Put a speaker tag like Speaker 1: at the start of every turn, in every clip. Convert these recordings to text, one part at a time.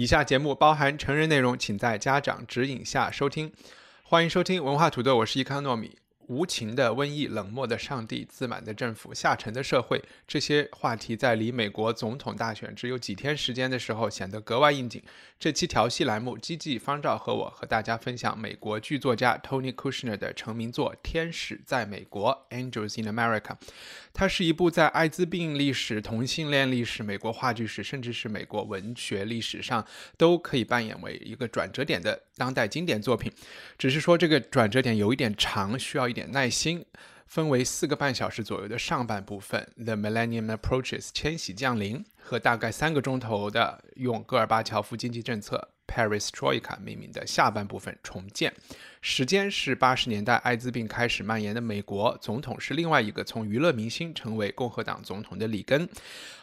Speaker 1: 以下节目包含成人内容，请在家长指引下收听。欢迎收听文化土豆，我是伊康糯米。无情的瘟疫、冷漠的上帝、自满的政府、下沉的社会，这些话题在离美国总统大选只有几天时间的时候显得格外应景。这期调戏栏目，基记方照和我和大家分享美国剧作家 Tony Kushner 的成名作《天使在美国》（Angels in America）。它是一部在艾滋病历史、同性恋历史、美国话剧史，甚至是美国文学历史上都可以扮演为一个转折点的当代经典作品。只是说这个转折点有一点长，需要一点耐心。分为四个半小时左右的上半部分，《The Millennium Approaches》千禧降临，和大概三个钟头的用戈尔巴乔夫经济政策 （Perestroika） 命名的下半部分重建。时间是八十年代艾滋病开始蔓延的美国，总统是另外一个从娱乐明星成为共和党总统的里根。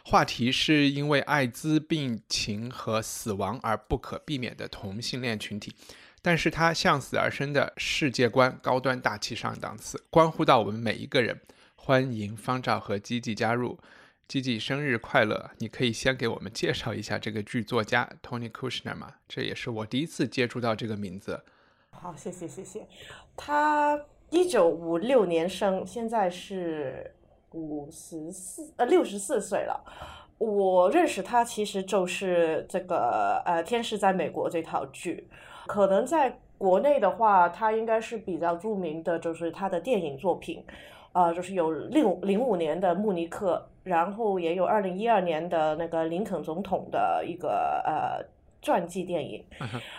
Speaker 1: 话题是因为艾滋病情和死亡而不可避免的同性恋群体。但是他向死而生的世界观高端大气上档次，关乎到我们每一个人。欢迎方照和吉吉加入，吉吉生日快乐！你可以先给我们介绍一下这个剧作家 Tony Kushner 吗？这也是我第一次接触到这个名字。
Speaker 2: 好，谢谢谢谢。他一九五六年生，现在是五十四呃六十四岁了。我认识他其实就是这个呃《天使在美国》这套剧。可能在国内的话，他应该是比较著名的，就是他的电影作品，呃，就是有零零五年的《慕尼克》，然后也有二零一二年的那个林肯总统的一个呃传记电影。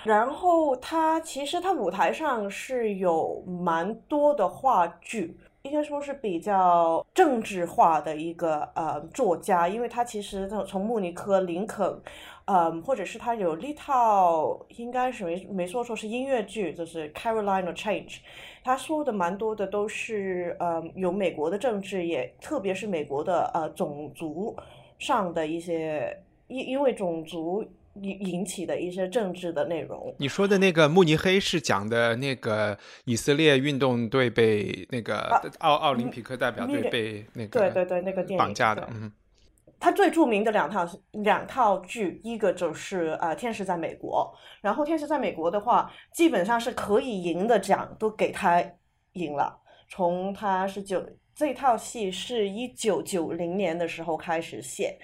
Speaker 2: 然后他其实他舞台上是有蛮多的话剧，应该说是比较政治化的一个呃作家，因为他其实从从慕尼克、林肯。嗯，或者是他有一套，应该是没没说错，是音乐剧，就是《Carolina Change》。他说的蛮多的都是，嗯，有美国的政治，也特别是美国的呃种族上的一些，因因为种族引引起的一些政治的内容。
Speaker 1: 你说的那个慕尼黑是讲的那个以色列运动队被那个奥奥林匹克代表队被那个
Speaker 2: 对对对那个
Speaker 1: 绑架的，嗯。
Speaker 2: 他最著名的两套两套剧，一个就是呃《天使在美国》，然后《天使在美国》的话，基本上是可以赢的奖都给他赢了。从他是九这套戏是一九九零年的时候开始写，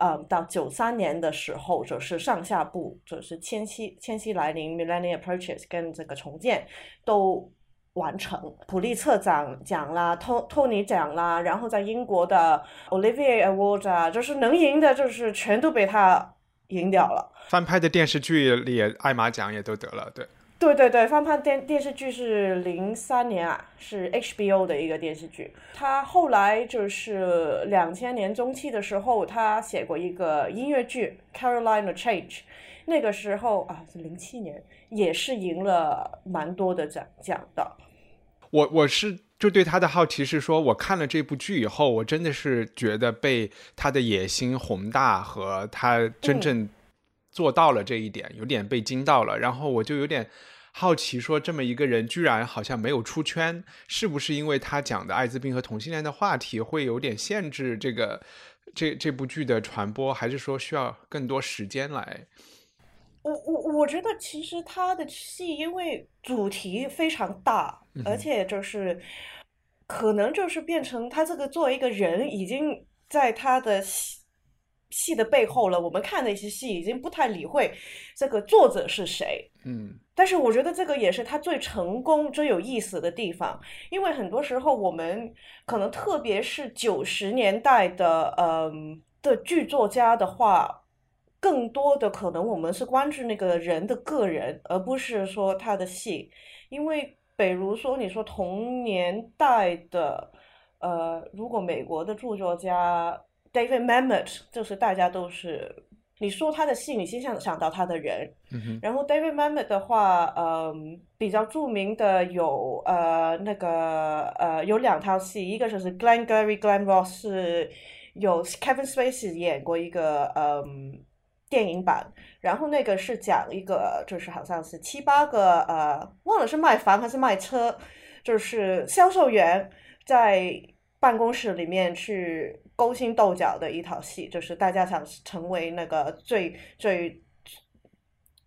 Speaker 2: 呃，到九三年的时候就是上下部就是千禧千禧来临 （Millennium Approaches） 跟这个重建都。完成普利策奖奖啦，托托尼奖啦，然后在英国的 Olivier Award 啊，就是能赢的，就是全都被他赢掉了。
Speaker 1: 翻拍的电视剧里艾玛奖也都得了，对。
Speaker 2: 对对对，翻拍电电视剧是零三年啊，是 HBO 的一个电视剧。他后来就是两千年中期的时候，他写过一个音乐剧《Carolina Change》，那个时候啊，是零七年，也是赢了蛮多的奖奖的。
Speaker 1: 我我是就对他的好奇是说，我看了这部剧以后，我真的是觉得被他的野心宏大和他真正做到了这一点，有点被惊到了。然后我就有点好奇，说这么一个人居然好像没有出圈，是不是因为他讲的艾滋病和同性恋的话题会有点限制这个这这部剧的传播，还是说需要更多时间来？
Speaker 2: 我我我觉得其实他的戏因为主题非常大，而且就是可能就是变成他这个作为一个人已经在他的戏戏的背后了。我们看的一些戏已经不太理会这个作者是谁，
Speaker 1: 嗯。
Speaker 2: 但是我觉得这个也是他最成功、最有意思的地方，因为很多时候我们可能特别是九十年代的嗯的剧作家的话。更多的可能，我们是关注那个人的个人，而不是说他的戏。因为，比如说，你说同年代的，呃，如果美国的著作家 David Mamet，就是大家都是你说他的戏，你先想想到他的人。
Speaker 1: 嗯
Speaker 2: 然后 David Mamet 的话，嗯，比较著名的有呃那个呃有两套戏，一个就是 Glengarry Glen Ross 是有 Kevin Spacey 演过一个嗯电影版，然后那个是讲一个就是好像是七八个呃忘了是卖房还是卖车，就是销售员在办公室里面去勾心斗角的一套戏，就是大家想成为那个最最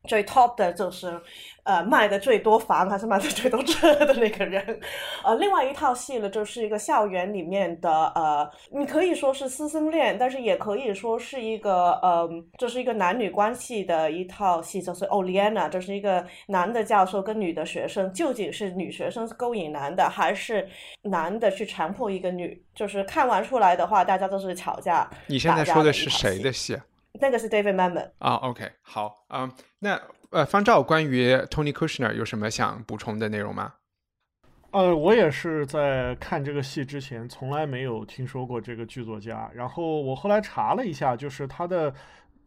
Speaker 2: 最 top 的，就是呃卖的最多房还是卖的最多车的那个人。呃，另外一套戏呢，就是一个校园里面的呃，你可以说是师生恋，但是也可以说是一个呃，就是一个男女关系的一套戏，就是 Oliana，就是一个男的教授跟女的学生，究竟是女学生勾引男的，还是男的去强迫一个女？就是看完出来的话，大家都是吵架。
Speaker 1: 你现在说的是谁的戏？
Speaker 2: 那个是 David Mamet
Speaker 1: 啊，OK，好，嗯，那呃，方照关于 Tony Kushner 有什么想补充的内容吗？
Speaker 3: 呃，我也是在看这个戏之前从来没有听说过这个剧作家，然后我后来查了一下，就是他的。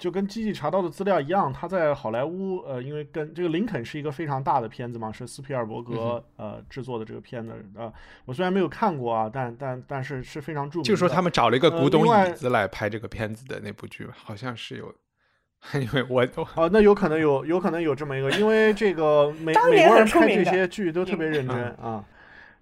Speaker 3: 就跟基地查到的资料一样，他在好莱坞，呃，因为跟这个林肯是一个非常大的片子嘛，是斯皮尔伯格呃制作的这个片子，呃，我虽然没有看过啊，但但但是是非常著名。
Speaker 1: 就说他们找了一个古董椅子来拍这个片子的那部剧，好像是有，因为我
Speaker 3: 哦，那有可能有，有可能有这么一个，因为这个美美国人拍这些剧都特别认真啊。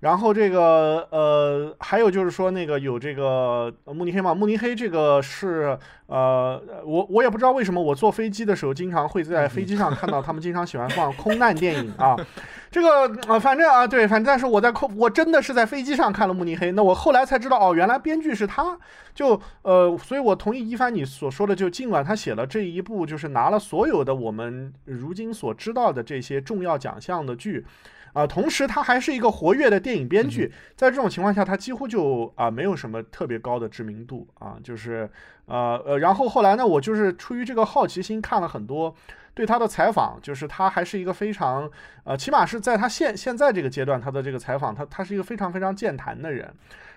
Speaker 3: 然后这个呃，还有就是说那个有这个慕尼黑嘛，慕尼黑这个是呃，我我也不知道为什么我坐飞机的时候经常会在飞机上看到他们经常喜欢放空难电影啊，这个啊反正啊对，反正但是我在空我真的是在飞机上看了慕尼黑，那我后来才知道哦，原来编剧是他，就呃，所以我同意一帆你所说的，就尽管他写了这一部就是拿了所有的我们如今所知道的这些重要奖项的剧。啊，同时他还是一个活跃的电影编剧，在这种情况下，他几乎就啊没有什么特别高的知名度啊，就是呃呃，然后后来呢，我就是出于这个好奇心看了很多对他的采访，就是他还是一个非常呃，起码是在他现现在这个阶段，他的这个采访，他他是一个非常非常健谈的人。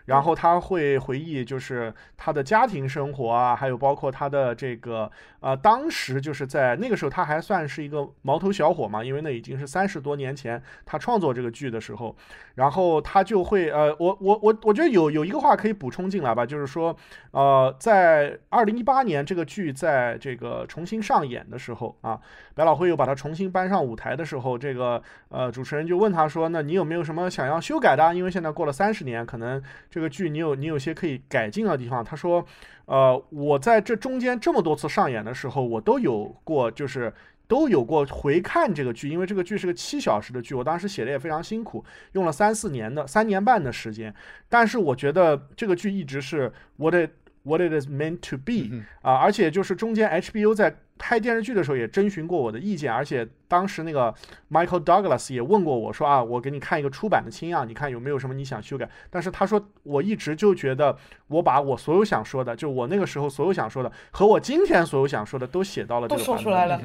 Speaker 3: 然后他会回忆，就是他的家庭生活啊，还有包括他的这个呃，当时就是在那个时候，他还算是一个毛头小伙嘛，因为那已经是三十多年前他创作这个剧的时候。然后他就会呃，我我我我觉得有有一个话可以补充进来吧，就是说呃，在二零一八年这个剧在这个重新上演的时候啊，百老汇又把它重新搬上舞台的时候，这个呃主持人就问他说：“那你有没有什么想要修改的？因为现在过了三十年，可能。”这个剧你有你有些可以改进的地方。他说，呃，我在这中间这么多次上演的时候，我都有过，就是都有过回看这个剧，因为这个剧是个七小时的剧，我当时写的也非常辛苦，用了三四年的三年半的时间。但是我觉得这个剧一直是 what it。What it is meant to be 啊，而且就是中间 HBO 在拍电视剧的时候也征询过我的意见，而且当时那个 Michael Douglas 也问过我说啊，我给你看一个出版的清样，你看有没有什么你想修改？但是他说我一直就觉得我把我所有想说的，就我那个时候所有想说的和我今天所有想说的都写到了这个
Speaker 2: 都说出来了。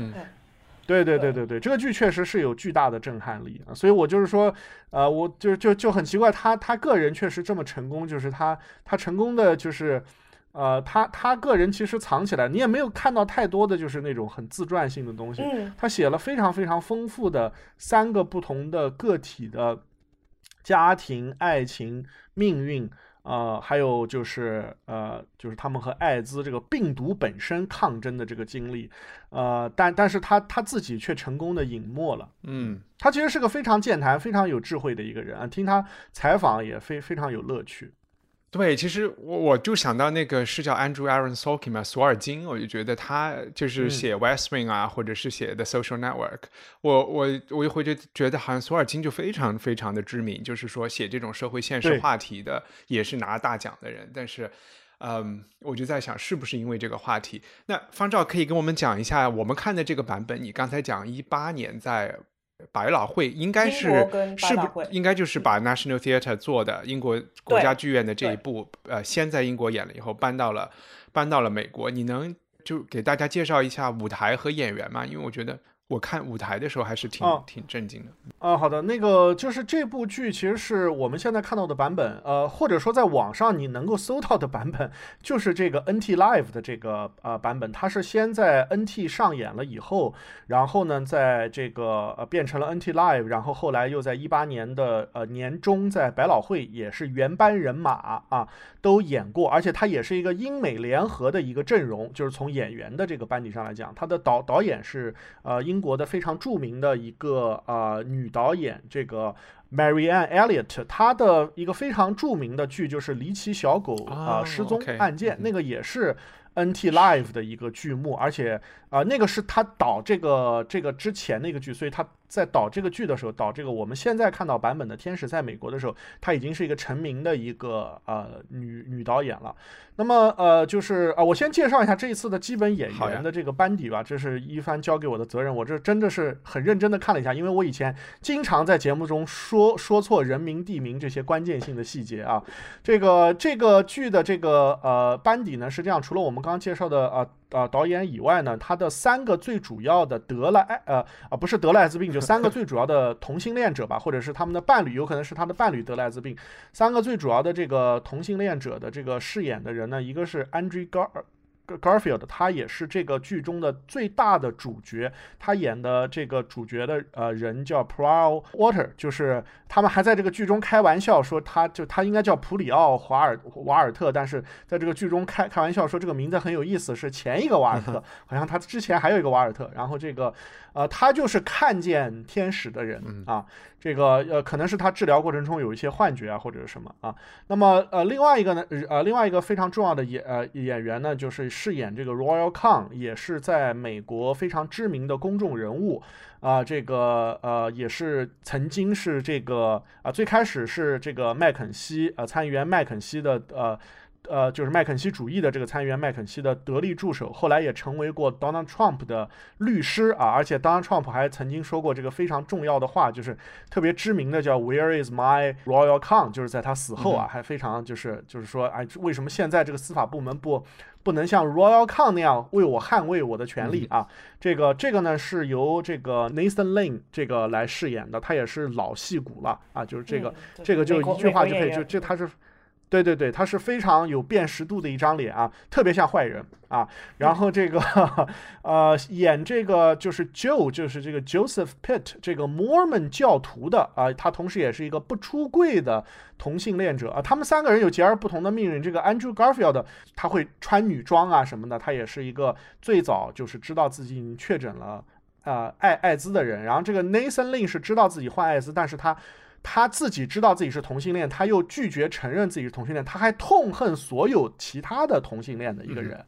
Speaker 3: 对对对对对，这个剧确实是有巨大的震撼力啊，所以我就是说，呃，我就就就很奇怪，他他个人确实这么成功，就是他他成功的就是。呃，他他个人其实藏起来，你也没有看到太多的就是那种很自传性的东西。
Speaker 2: 嗯，
Speaker 3: 他写了非常非常丰富的三个不同的个体的家庭、爱情、命运，呃，还有就是呃，就是他们和艾滋这个病毒本身抗争的这个经历，呃，但但是他他自己却成功的隐没了。
Speaker 1: 嗯，
Speaker 3: 他其实是个非常健谈、非常有智慧的一个人啊，听他采访也非非常有乐趣。
Speaker 1: 对，其实我我就想到那个是叫 Andrew Aaron Sorkin 嘛，索尔金，我就觉得他就是写 West Wing 啊，或者是写 The Social Network，我我我就会觉觉得好像索尔金就非常非常的知名，就是说写这种社会现实话题的，也是拿大奖的人。但是，嗯，我就在想，是不是因为这个话题？那方照可以跟我们讲一下，我们看的这个版本，你刚才讲一八年在。百老汇应该是是不应该就是把 National Theatre 做的英国国家剧院的这一部，呃，先在英国演了以后搬到了搬到了美国。你能就给大家介绍一下舞台和演员吗？因为我觉得我看舞台的时候还是挺挺震惊的。
Speaker 3: 啊，好的，那个就是这部剧其实是我们现在看到的版本，呃，或者说在网上你能够搜到的版本，就是这个 NT Live 的这个呃版本，它是先在 NT 上演了以后，然后呢，在这个呃变成了 NT Live，然后后来又在一八年的呃年中在百老汇也是原班人马啊都演过，而且它也是一个英美联合的一个阵容，就是从演员的这个班底上来讲，它的导导演是呃英。英国的非常著名的一个呃女导演，这个 Marianne Elliott，她的一个非常著名的剧就是《离奇小狗》啊失踪案件，那个也是 NT Live 的一个剧目，而且啊那个是他导这个这个之前那个剧，所以他。在导这个剧的时候，导这个我们现在看到版本的《天使在美国》的时候，他已经是一个成名的一个呃女女导演了。那么呃，就是啊，我先介绍一下这一次的基本演员的这个班底吧。这是一帆交给我的责任，我这真的是很认真的看了一下，因为我以前经常在节目中说说错人名、地名这些关键性的细节啊。这个这个剧的这个呃班底呢是这样，除了我们刚刚介绍的啊。啊，导演以外呢，他的三个最主要的得了艾呃啊不是得了艾滋病，就三个最主要的同性恋者吧，或者是他们的伴侣，有可能是他的伴侣得了艾滋病。三个最主要的这个同性恋者的这个饰演的人呢，一个是 Andrew Gar。Garfield，他也是这个剧中的最大的主角。他演的这个主角的呃人叫 p r a l Water，就是他们还在这个剧中开玩笑说，他就他应该叫普里奥华尔瓦尔特，但是在这个剧中开开玩笑说这个名字很有意思，是前一个瓦尔特，好像他之前还有一个瓦尔特。然后这个呃，他就是看见天使的人啊。这个呃，可能是他治疗过程中有一些幻觉啊，或者是什么啊。那么呃，另外一个呢，呃，另外一个非常重要的演呃演员呢，就是饰演这个 Royal Khan，也是在美国非常知名的公众人物啊。这个呃，也是曾经是这个啊，最开始是这个麦肯锡呃参议员麦肯锡的呃。呃，就是麦肯锡主义的这个参议员麦肯锡的得力助手，后来也成为过 Donald Trump 的律师啊，而且 Donald Trump 还曾经说过这个非常重要的话，就是特别知名的叫 Where is my royal crown？就是在他死后啊，还非常就是就是说，哎，为什么现在这个司法部门不不能像 Royal Crown 那样为我捍卫我的权利啊？这个这个呢是由这个 Nathan Lane 这个来饰演的，他也是老戏骨了啊，就是这个这个就一句话就可以就这他是。对对对，他是非常有辨识度的一张脸啊，特别像坏人啊。然后这个呃，演这个就是 Joe，就是这个 Joseph Pitt 这个 Mormon 教徒的啊，他同时也是一个不出柜的同性恋者啊。他们三个人有截然不同的命运。这个 Andrew Garfield 他会穿女装啊什么的，他也是一个最早就是知道自己已经确诊了啊艾艾滋的人。然后这个 Nathan Lane 是知道自己患艾滋，但是他。他自己知道自己是同性恋，他又拒绝承认自己是同性恋，他还痛恨所有其他的同性恋的一个人。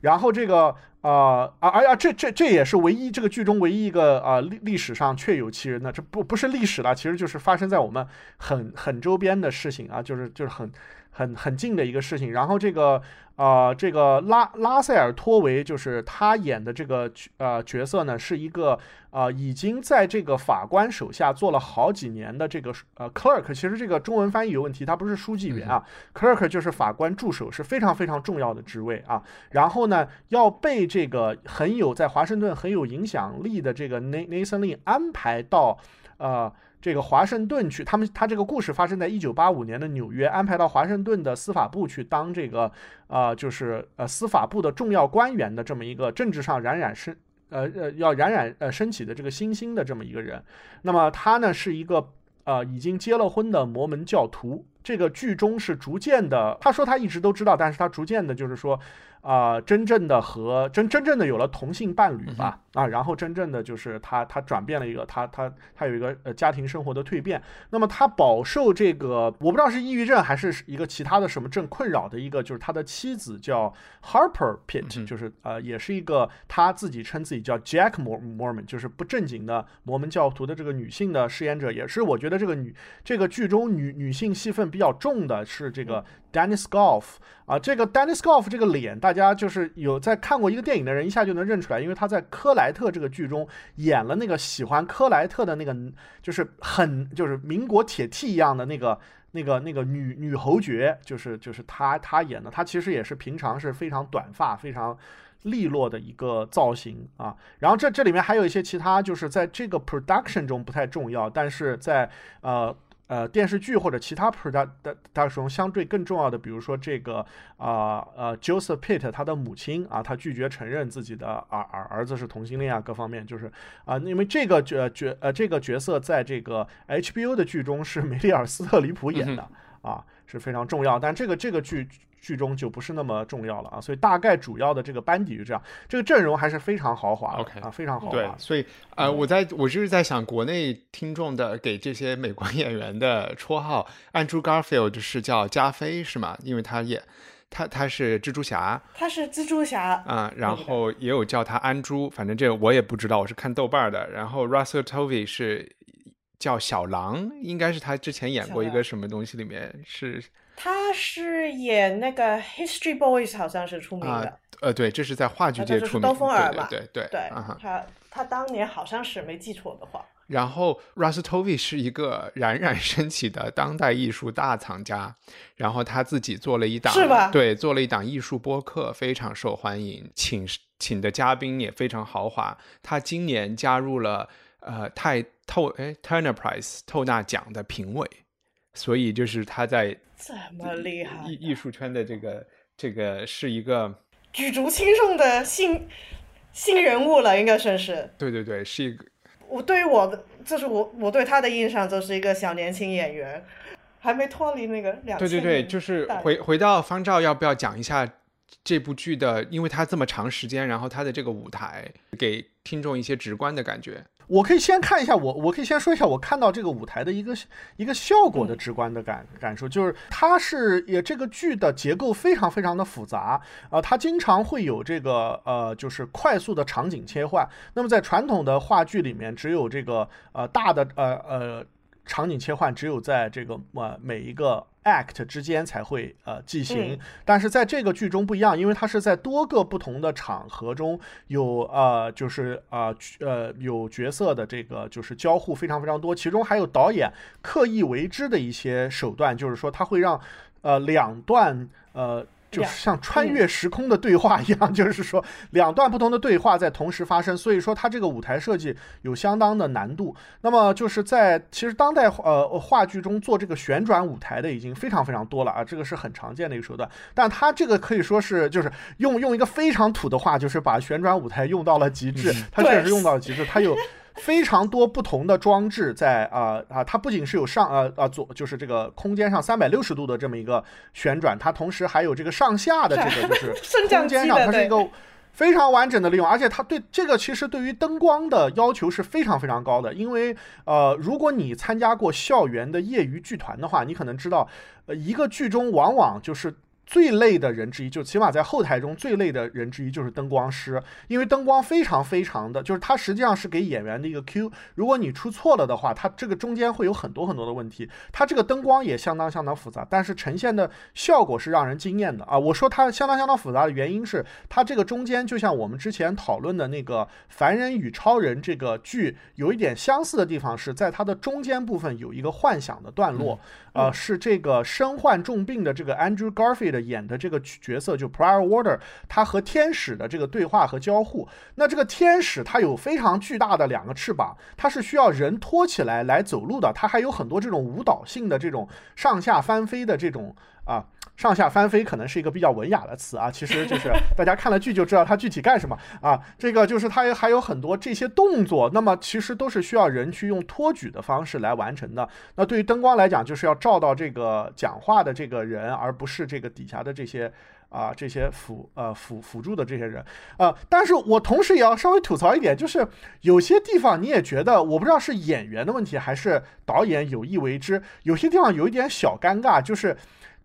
Speaker 3: 然后这个呃啊啊啊，这这这也是唯一这个剧中唯一一个啊历历史上确有其人的，这不不是历史了，其实就是发生在我们很很周边的事情啊，就是就是很很很近的一个事情。然后这个。呃，这个拉拉塞尔托维就是他演的这个呃角色呢，是一个呃已经在这个法官手下做了好几年的这个呃 clerk。其实这个中文翻译有问题，他不是书记员啊，clerk 就是法官助手，是非常非常重要的职位啊。然后呢，要被这个很有在华盛顿很有影响力的这个 Nathan Lee 安排到呃。这个华盛顿去，他们他这个故事发生在一九八五年的纽约，安排到华盛顿的司法部去当这个，呃，就是呃司法部的重要官员的这么一个政治上冉冉升，呃呃要冉冉呃升起的这个新兴的这么一个人。那么他呢是一个呃已经结了婚的摩门教徒。这个剧中是逐渐的，他说他一直都知道，但是他逐渐的就是说。啊，真正的和真真正的有了同性伴侣吧，啊，然后真正的就是他他转变了一个他他他有一个呃家庭生活的蜕变。那么他饱受这个我不知道是抑郁症还是一个其他的什么症困扰的一个，就是他的妻子叫 Harper Pitt，就是呃也是一个他自己称自己叫 Jack Mormon，就是不正经的摩门教徒的这个女性的饰演者，也是我觉得这个女这个剧中女女性戏份比较重的是这个。Dennis Golf 啊，这个 Dennis Golf 这个脸，大大家就是有在看过一个电影的人，一下就能认出来，因为他在科莱特这个剧中演了那个喜欢科莱特的那个，就是很就是民国铁 T 一样的那个那个那个女女侯爵，就是就是他他演的，他其实也是平常是非常短发，非常。利落的一个造型啊。然后这这里面还有一些其他，就是在这个 production 中不太重要，但是在呃。呃，电视剧或者其他 production 中相对更重要的，比如说这个啊呃，Joseph Pitt 他的母亲啊，他拒绝承认自己的儿儿儿子是同性恋啊，各方面就是啊，因为这个角角呃这个角色在这个 HBO 的剧中是梅丽尔·斯特里普演的啊，是非常重要，但这个这个剧。剧中就不是那么重要了啊，所以大概主要的这个班底就这样，这个阵容还是非常豪华
Speaker 1: ，OK
Speaker 3: 啊，非常豪华。
Speaker 1: 对，所以呃，我在我就是在想，国内听众的给这些美国演员的绰号，Andrew Garfield 是叫加菲是吗？因为他演他他是蜘蛛侠，
Speaker 2: 他是蜘蛛侠
Speaker 1: 啊，然后也有叫他安猪，反正这个我也不知道，我是看豆瓣的。然后 Russell Tovey 是叫小狼，应该是他之前演过一个什么东西里面是。
Speaker 2: 他是演那个《History Boys》，好像是出名的。
Speaker 1: 呃，对，这是在话剧界出名。
Speaker 2: 兜风耳
Speaker 1: 吧，对对
Speaker 2: 对。他他当年好像是没记错的话。
Speaker 1: 然后 r u s s t o v y 是一个冉冉升起的当代艺术大藏家，然后他自己做了一档，
Speaker 2: 是吧？
Speaker 1: 对，做了一档艺术播客，非常受欢迎，请请的嘉宾也非常豪华。他今年加入了呃泰透哎 Turner Prize 透纳奖的评委。所以就是他在
Speaker 2: 这么厉害
Speaker 1: 艺艺术圈的这个这个是一个
Speaker 2: 举足轻重的新新人物了，应该算是。
Speaker 1: 对对对，是一个。
Speaker 2: 我对于我的，就是我我对他的印象就是一个小年轻演员，还没脱离那个两。
Speaker 1: 对对对，就是回回到方照，要不要讲一下这部剧的？因为他这么长时间，然后他的这个舞台给听众一些直观的感觉。
Speaker 3: 我可以先看一下，我我可以先说一下我看到这个舞台的一个一个效果的直观的感感受，就是它是也这个剧的结构非常非常的复杂啊，它经常会有这个呃就是快速的场景切换。那么在传统的话剧里面，只有这个呃大的呃呃场景切换，只有在这个呃每一个。act 之间才会呃进行，但是在这个剧中不一样，因为它是在多个不同的场合中有呃就是啊呃有角色的这个就是交互非常非常多，其中还有导演刻意为之的一些手段，就是说他会让呃两段呃。就是像穿越时空的对话一样，就是说两段不同的对话在同时发生，所以说它这个舞台设计有相当的难度。那么就是在其实当代呃话剧中做这个旋转舞台的已经非常非常多了啊，这个是很常见的一个手段。但它这个可以说是就是用用一个非常土的话，就是把旋转舞台用到了极致。它确实用到了极致，它有。非常多不同的装置在啊啊，它不仅是有上呃呃左，就是这个空间上三百六十度的这么一个旋转，它同时还有这个上下的这个就是 空间上，它是一个非常完整的利用，而且它对这个其实对于灯光的要求是非常非常高的，因为呃，如果你参加过校园的业余剧团的话，你可能知道，呃，一个剧中往往就是。最累的人之一，就起码在后台中最累的人之一就是灯光师，因为灯光非常非常的，就是它实际上是给演员的一个 Q。如果你出错了的话，它这个中间会有很多很多的问题。它这个灯光也相当相当复杂，但是呈现的效果是让人惊艳的啊！我说它相当相当复杂的原因是，它这个中间就像我们之前讨论的那个《凡人与超人》这个剧有一点相似的地方，是在它的中间部分有一个幻想的段落。呃，是这个身患重病的这个 Andrew Garfield 演的这个角色，就 Prior Water，他和天使的这个对话和交互。那这个天使他有非常巨大的两个翅膀，它是需要人托起来来走路的，它还有很多这种舞蹈性的这种上下翻飞的这种啊。上下翻飞可能是一个比较文雅的词啊，其实就是 大家看了剧就知道它具体干什么啊。这个就是它还有很多这些动作，那么其实都是需要人去用托举的方式来完成的。那对于灯光来讲，就是要照到这个讲话的这个人，而不是这个底下的这些啊这些辅呃辅辅助的这些人啊。但是我同时也要稍微吐槽一点，就是有些地方你也觉得，我不知道是演员的问题还是导演有意为之，有些地方有一点小尴尬，就是。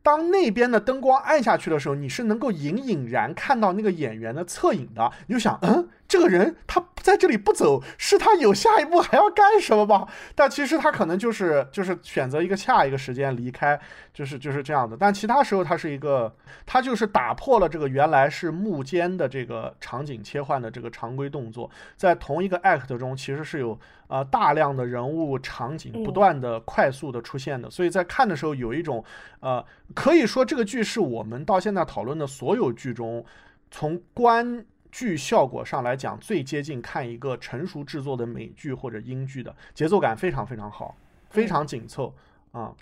Speaker 3: 当那边的灯光暗下去的时候，你是能够隐隐然看到那个演员的侧影的。你就想，嗯，这个人他在这里不走，是他有下一步还要干什么吗？但其实他可能就是就是选择一个下一个时间离开，就是就是这样的。但其他时候他是一个，他就是打破了这个原来是幕间的这个场景切换的这个常规动作，在同一个 act 中其实是有。啊，大量的人物场景不断的快速的出现的，所以在看的时候有一种，呃，可以说这个剧是我们到现在讨论的所有剧中，从观剧效果上来讲最接近看一个成熟制作的美剧或者英剧的，节奏感非常非常好，非常紧凑啊。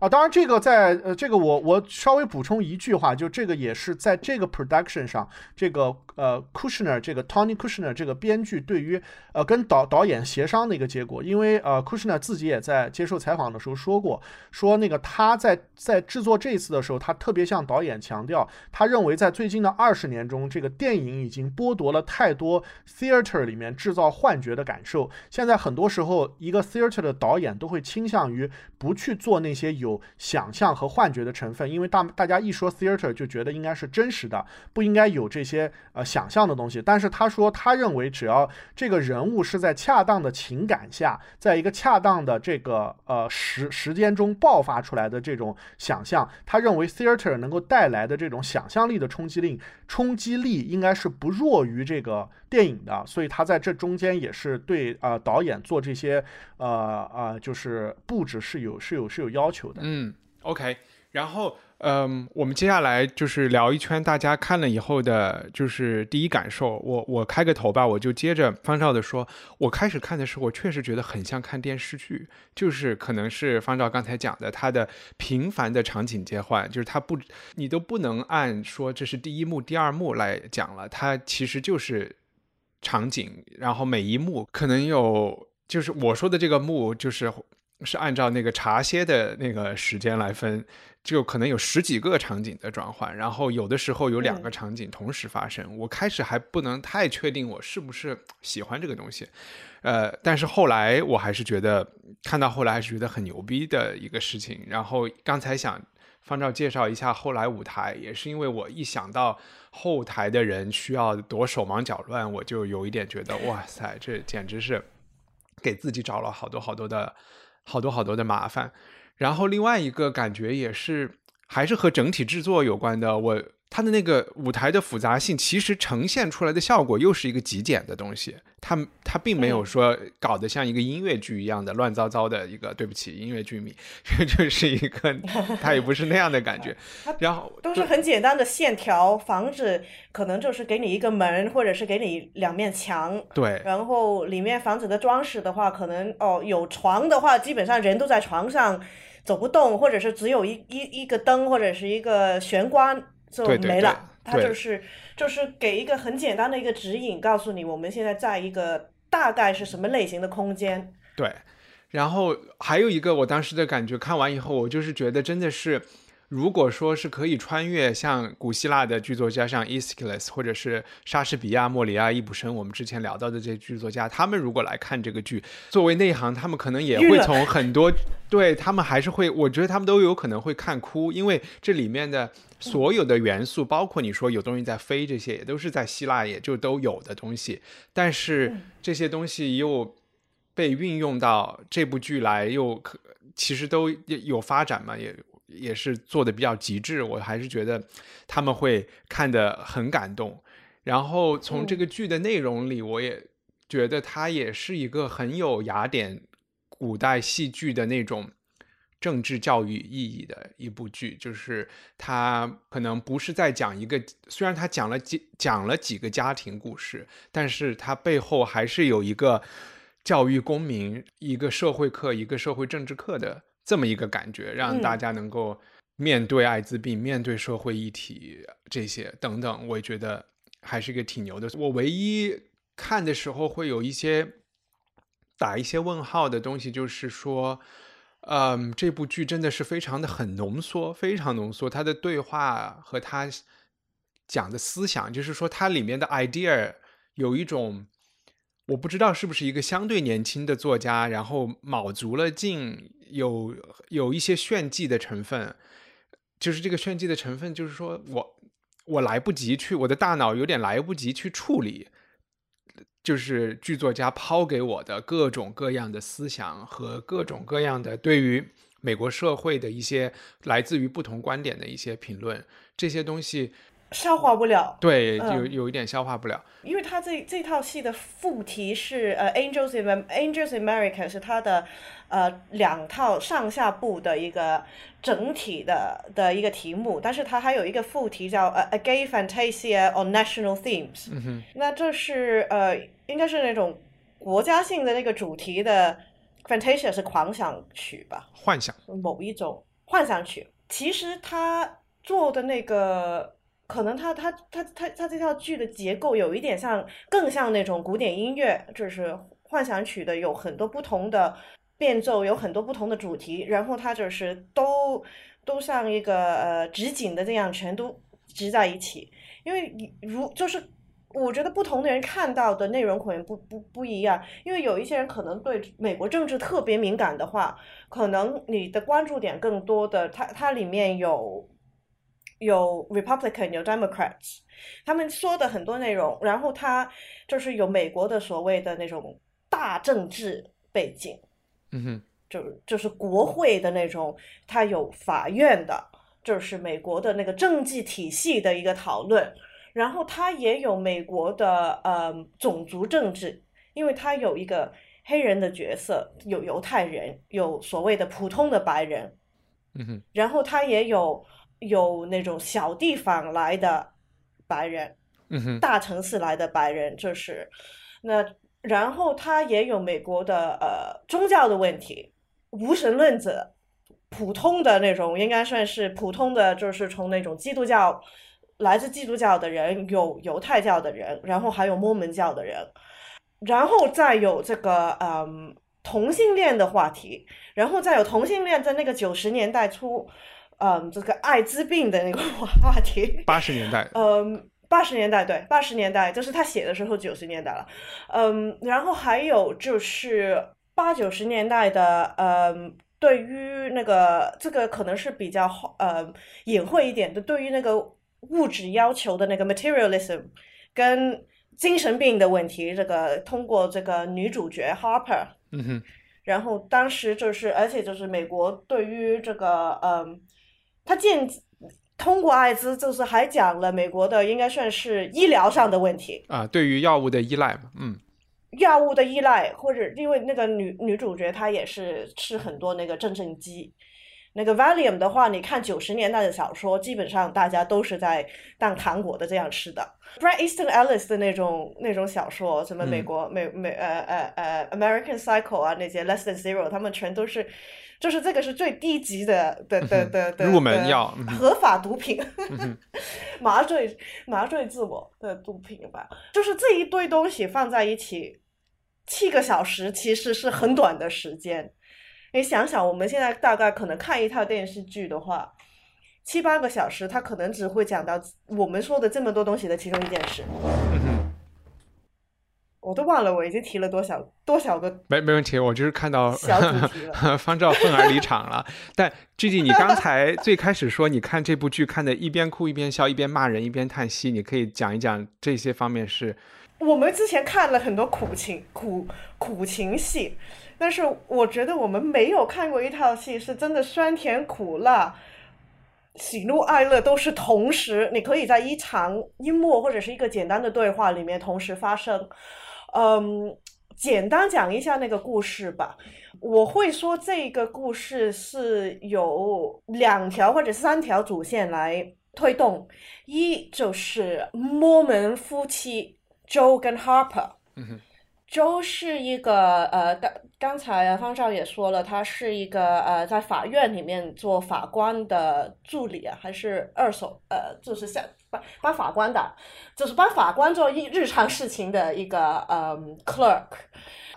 Speaker 3: 啊，当然，这个在呃，这个我我稍微补充一句话，就这个也是在这个 production 上，这个呃 Kushner 这个 Tony Kushner 这个编剧对于呃跟导导演协商的一个结果，因为呃 Kushner 自己也在接受采访的时候说过，说那个他在在制作这一次的时候，他特别向导演强调，他认为在最近的二十年中，这个电影已经剥夺了太多 theater 里面制造幻觉的感受，现在很多时候一个 theater 的导演都会倾向于不去做那些有有想象和幻觉的成分，因为大大家一说 theater 就觉得应该是真实的，不应该有这些呃想象的东西。但是他说，他认为只要这个人物是在恰当的情感下，在一个恰当的这个呃时时间中爆发出来的这种想象，他认为 theater 能够带来的这种想象力的冲击力，冲击力应该是不弱于这个电影的。所以他在这中间也是对呃导演做这些呃呃就是布置是有是有是有要求的。
Speaker 1: 嗯，OK，然后，嗯，我们接下来就是聊一圈，大家看了以后的，就是第一感受。我我开个头吧，我就接着方照的说，我开始看的时候，我确实觉得很像看电视剧，就是可能是方照刚才讲的，他的频繁的场景切换，就是他不，你都不能按说这是第一幕、第二幕来讲了，它其实就是场景，然后每一幕可能有，就是我说的这个幕就是。是按照那个茶歇的那个时间来分，就可能有十几个场景的转换，然后有的时候有两个场景同时发生。我开始还不能太确定我是不是喜欢这个东西，呃，但是后来我还是觉得看到后来还是觉得很牛逼的一个事情。然后刚才想方照介绍一下后来舞台，也是因为我一想到后台的人需要多手忙脚乱，我就有一点觉得哇塞，这简直是给自己找了好多好多的。好多好多的麻烦，然后另外一个感觉也是，还是和整体制作有关的。我。它的那个舞台的复杂性，其实呈现出来的效果又是一个极简的东西。它它并没有说搞得像一个音乐剧一样的乱糟糟的一个。对不起，音乐剧迷，这 就是一个，它也不是那样的感觉。然后
Speaker 2: 都是很简单的线条，房子可能就是给你一个门，或者是给你两面墙。
Speaker 1: 对。
Speaker 2: 然后里面房子的装饰的话，可能哦有床的话，基本上人都在床上走不动，或者是只有一一一个灯或者是一个玄关。就没了，它就是就是给一个很简单的一个指引，告诉你我们现在在一个大概是什么类型的空间。
Speaker 1: 对，然后还有一个我当时的感觉，看完以后我就是觉得真的是。如果说是可以穿越像古希腊的剧作家，像 Aeschylus，或者是莎士比亚、莫里亚、易卜生，我们之前聊到的这些剧作家，他们如果来看这个剧，作为内行，他们可能也会从很多对他们还是会，我觉得他们都有可能会看哭，因为这里面的所有的元素，包括你说有东西在飞，这些也都是在希腊也就都有的东西，但是这些东西又被运用到这部剧来，又可其实都有发展嘛，也。也是做的比较极致，我还是觉得他们会看得很感动。然后从这个剧的内容里，我也觉得它也是一个很有雅典古代戏剧的那种政治教育意义的一部剧。就是它可能不是在讲一个，虽然他讲了几讲了几个家庭故事，但是它背后还是有一个教育公民、一个社会课、一个社会政治课的。这么一个感觉，让大家能够面对艾滋病、面对社会议题这些等等，我觉得还是一个挺牛的。我唯一看的时候会有一些打一些问号的东西，就是说，嗯，这部剧真的是非常的很浓缩，非常浓缩。它的对话和他讲的思想，就是说它里面的 idea 有一种。我不知道是不是一个相对年轻的作家，然后卯足了劲，有有一些炫技的成分，就是这个炫技的成分，就是说我我来不及去，我的大脑有点来不及去处理，就是剧作家抛给我的各种各样的思想和各种各样的对于美国社会的一些来自于不同观点的一些评论，这些东西。
Speaker 2: 消化不了。
Speaker 1: 对，有有一点消化不了。
Speaker 2: 因为他这这套戏的副题是呃，Angels in Angels in America 是他的呃两套上下部的一个整体的的一个题目，但是它还有一个副题叫呃，A Gay Fantasia on National Themes。
Speaker 1: 嗯哼。
Speaker 2: 那这是呃，应该是那种国家性的那个主题的 Fantasia 是狂想曲吧？
Speaker 1: 幻想。
Speaker 2: 某一种幻想曲。其实他做的那个。可能他他他他他这套剧的结构有一点像，更像那种古典音乐，就是幻想曲的，有很多不同的变奏，有很多不同的主题，然后它就是都都像一个呃纸景的这样全都织在一起。因为你如就是我觉得不同的人看到的内容可能不不不一样，因为有一些人可能对美国政治特别敏感的话，可能你的关注点更多的，它它里面有。有 Republican 有 Democrats，他们说的很多内容，然后他就是有美国的所谓的那种大政治背景，
Speaker 1: 嗯哼，
Speaker 2: 就就是国会的那种，他有法院的，就是美国的那个政治体系的一个讨论，然后他也有美国的呃种族政治，因为他有一个黑人的角色，有犹太人，有所谓的普通的白人，
Speaker 1: 嗯哼，
Speaker 2: 然后他也有。有那种小地方来的白人，
Speaker 1: 嗯哼，
Speaker 2: 大城市来的白人，就是那，然后他也有美国的呃宗教的问题，无神论者，普通的那种应该算是普通的，就是从那种基督教来自基督教的人，有犹太教的人，然后还有摩门教的人，然后再有这个嗯同性恋的话题，然后再有同性恋在那个九十年代初。嗯，这个艾滋病的那个 话题，
Speaker 1: 八十年代，
Speaker 2: 嗯，八十年代对，八十年代就是他写的时候九十年代了，嗯，然后还有就是八九十年代的，嗯，对于那个这个可能是比较呃隐晦一点的，对于那个物质要求的那个 materialism 跟精神病的问题，这个通过这个女主角 Harper，
Speaker 1: 嗯哼，
Speaker 2: 然后当时就是，而且就是美国对于这个，嗯。他见通过艾滋，就是还讲了美国的应该算是医疗上的问题
Speaker 1: 啊，对于药物的依赖嘛，嗯，
Speaker 2: 药物的依赖，或者因为那个女女主角她也是吃很多那个镇静剂，那个 Valium 的话，你看九十年代的小说，基本上大家都是在当糖果的这样吃的。Bret Easton Ellis 的那种那种小说，什么美国美美呃呃呃 American Cycle 啊那些 Less Than Zero，他们全都是。就是这个是最低级的的的的的
Speaker 1: 入门药，
Speaker 2: 合法毒品，麻醉麻醉自我的毒品吧。就是这一堆东西放在一起，七个小时其实是很短的时间。你想想，我们现在大概可能看一套电视剧的话，七八个小时，他可能只会讲到我们说的这么多东西的其中一件事。我都忘了我已经提了多少多少个，
Speaker 1: 没没问题，我就是看到
Speaker 2: 小主题了。
Speaker 1: 方照愤而离场了。但具体你刚才最开始说，你看这部剧看的一边哭一边笑，一边骂人一边叹息，你可以讲一讲这些方面是？
Speaker 2: 我们之前看了很多苦情苦苦情戏，但是我觉得我们没有看过一套戏是真的酸甜苦辣、喜怒哀乐都是同时，你可以在一场一幕或者是一个简单的对话里面同时发生。嗯，简单讲一下那个故事吧。我会说这个故事是有两条或者三条主线来推动。一就是摩门夫妻 Joe 跟 Harper。Joe 是一个呃，刚刚才方少也说了，他是一个呃，在法院里面做法官的助理啊，还是二手呃，就是像。帮帮法官的，就是帮法官做一日常事情的一个嗯 clerk，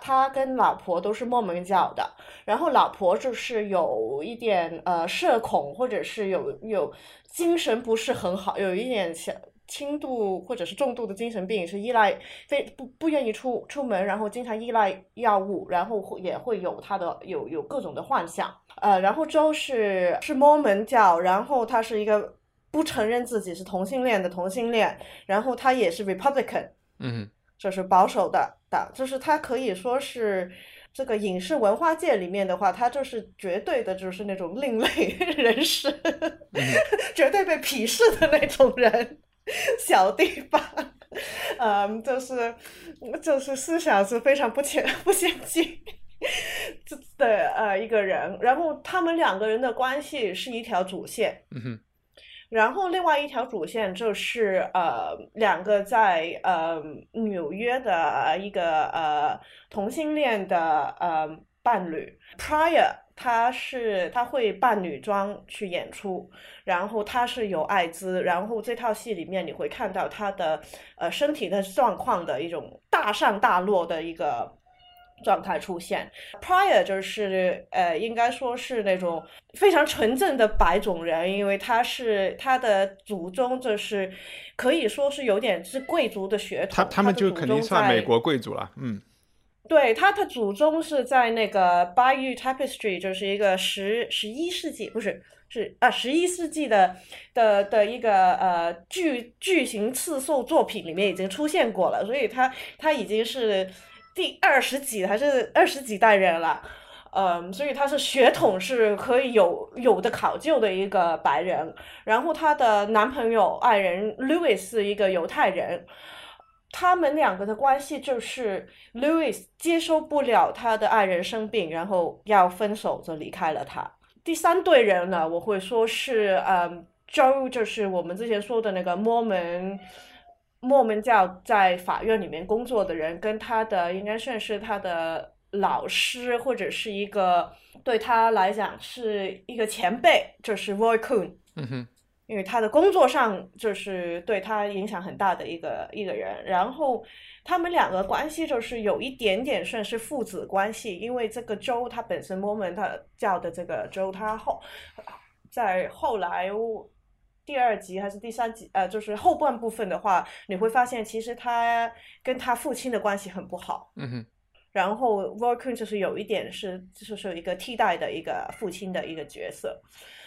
Speaker 2: 他跟老婆都是莫门教的，然后老婆就是有一点呃社恐，或者是有有精神不是很好，有一点小轻度或者是重度的精神病，是依赖非不不愿意出出门，然后经常依赖药物，然后会也会有他的有有各种的幻想，呃，然后周是是摩门教，然后他是一个。不承认自己是同性恋的同性恋，然后他也是 Republican，
Speaker 1: 嗯，
Speaker 2: 就是保守的党，就是他可以说是这个影视文化界里面的话，他就是绝对的，就是那种另类人士，绝对被鄙视的那种人。小地方，嗯，就是就是思想是非常不前不先进的呃一个人，然后他们两个人的关系是一条主线，
Speaker 1: 嗯哼。
Speaker 2: 然后另外一条主线就是呃两个在呃纽约的一个呃同性恋的呃伴侣，Prior 他是他会扮女装去演出，然后他是有艾滋，然后这套戏里面你会看到他的呃身体的状况的一种大上大落的一个。状态出现，Prior 就是呃，应该说是那种非常纯正的白种人，因为他是他的祖宗就是可以说是有点是贵族的血统，他
Speaker 1: 他们就肯定算美国贵族了，嗯，
Speaker 2: 对，他的祖宗是在那个 Bayou Tapestry，就是一个十十一世纪，不是是啊十一世纪的的的一个呃巨巨型刺绣作品里面已经出现过了，所以他他已经是。第二十几还是二十几代人了，嗯，所以他是血统是可以有有的考究的一个白人。然后她的男朋友爱人 Louis 是一个犹太人，他们两个的关系就是 Louis 接受不了他的爱人生病，然后要分手就离开了他。第三对人呢，我会说是嗯，Joe 就是我们之前说的那个摩门。莫门教在法院里面工作的人，跟他的应该算是他的老师，或者是一个对他来讲是一个前辈，就是 Roy Coon。
Speaker 1: 嗯哼，
Speaker 2: 因为他的工作上就是对他影响很大的一个一个人。然后他们两个关系就是有一点点算是父子关系，因为这个州他本身摩门他教的这个州，他后在后来。第二集还是第三集？呃，就是后半部分的话，你会发现其实他跟他父亲的关系很不好。
Speaker 1: 嗯哼。
Speaker 2: 然后 n 就是有一点是，就是有一个替代的一个父亲的一个角色。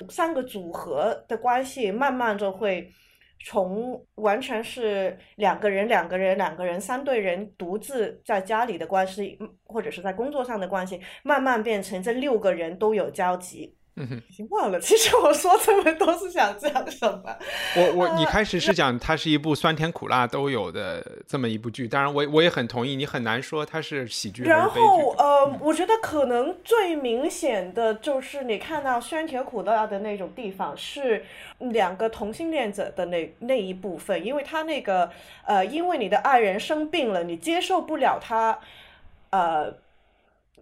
Speaker 2: 三个组合的关系慢慢就会从完全是两个人、两个人、两个人、三对人独自在家里的关系，或者是在工作上的关系，慢慢变成这六个人都有交集。
Speaker 1: 嗯哼，
Speaker 2: 已经忘了。其实我说这么多是想讲什么？
Speaker 1: 我我你开始是讲它是一部酸甜苦辣都有的这么一部剧。当然，我我也很同意，你很难说它是喜剧
Speaker 2: 然后呃，我觉得可能最明显的就是你看到酸甜苦辣的那种地方是两个同性恋者的那那一部分，因为他那个呃，因为你的爱人生病了，你接受不了他呃。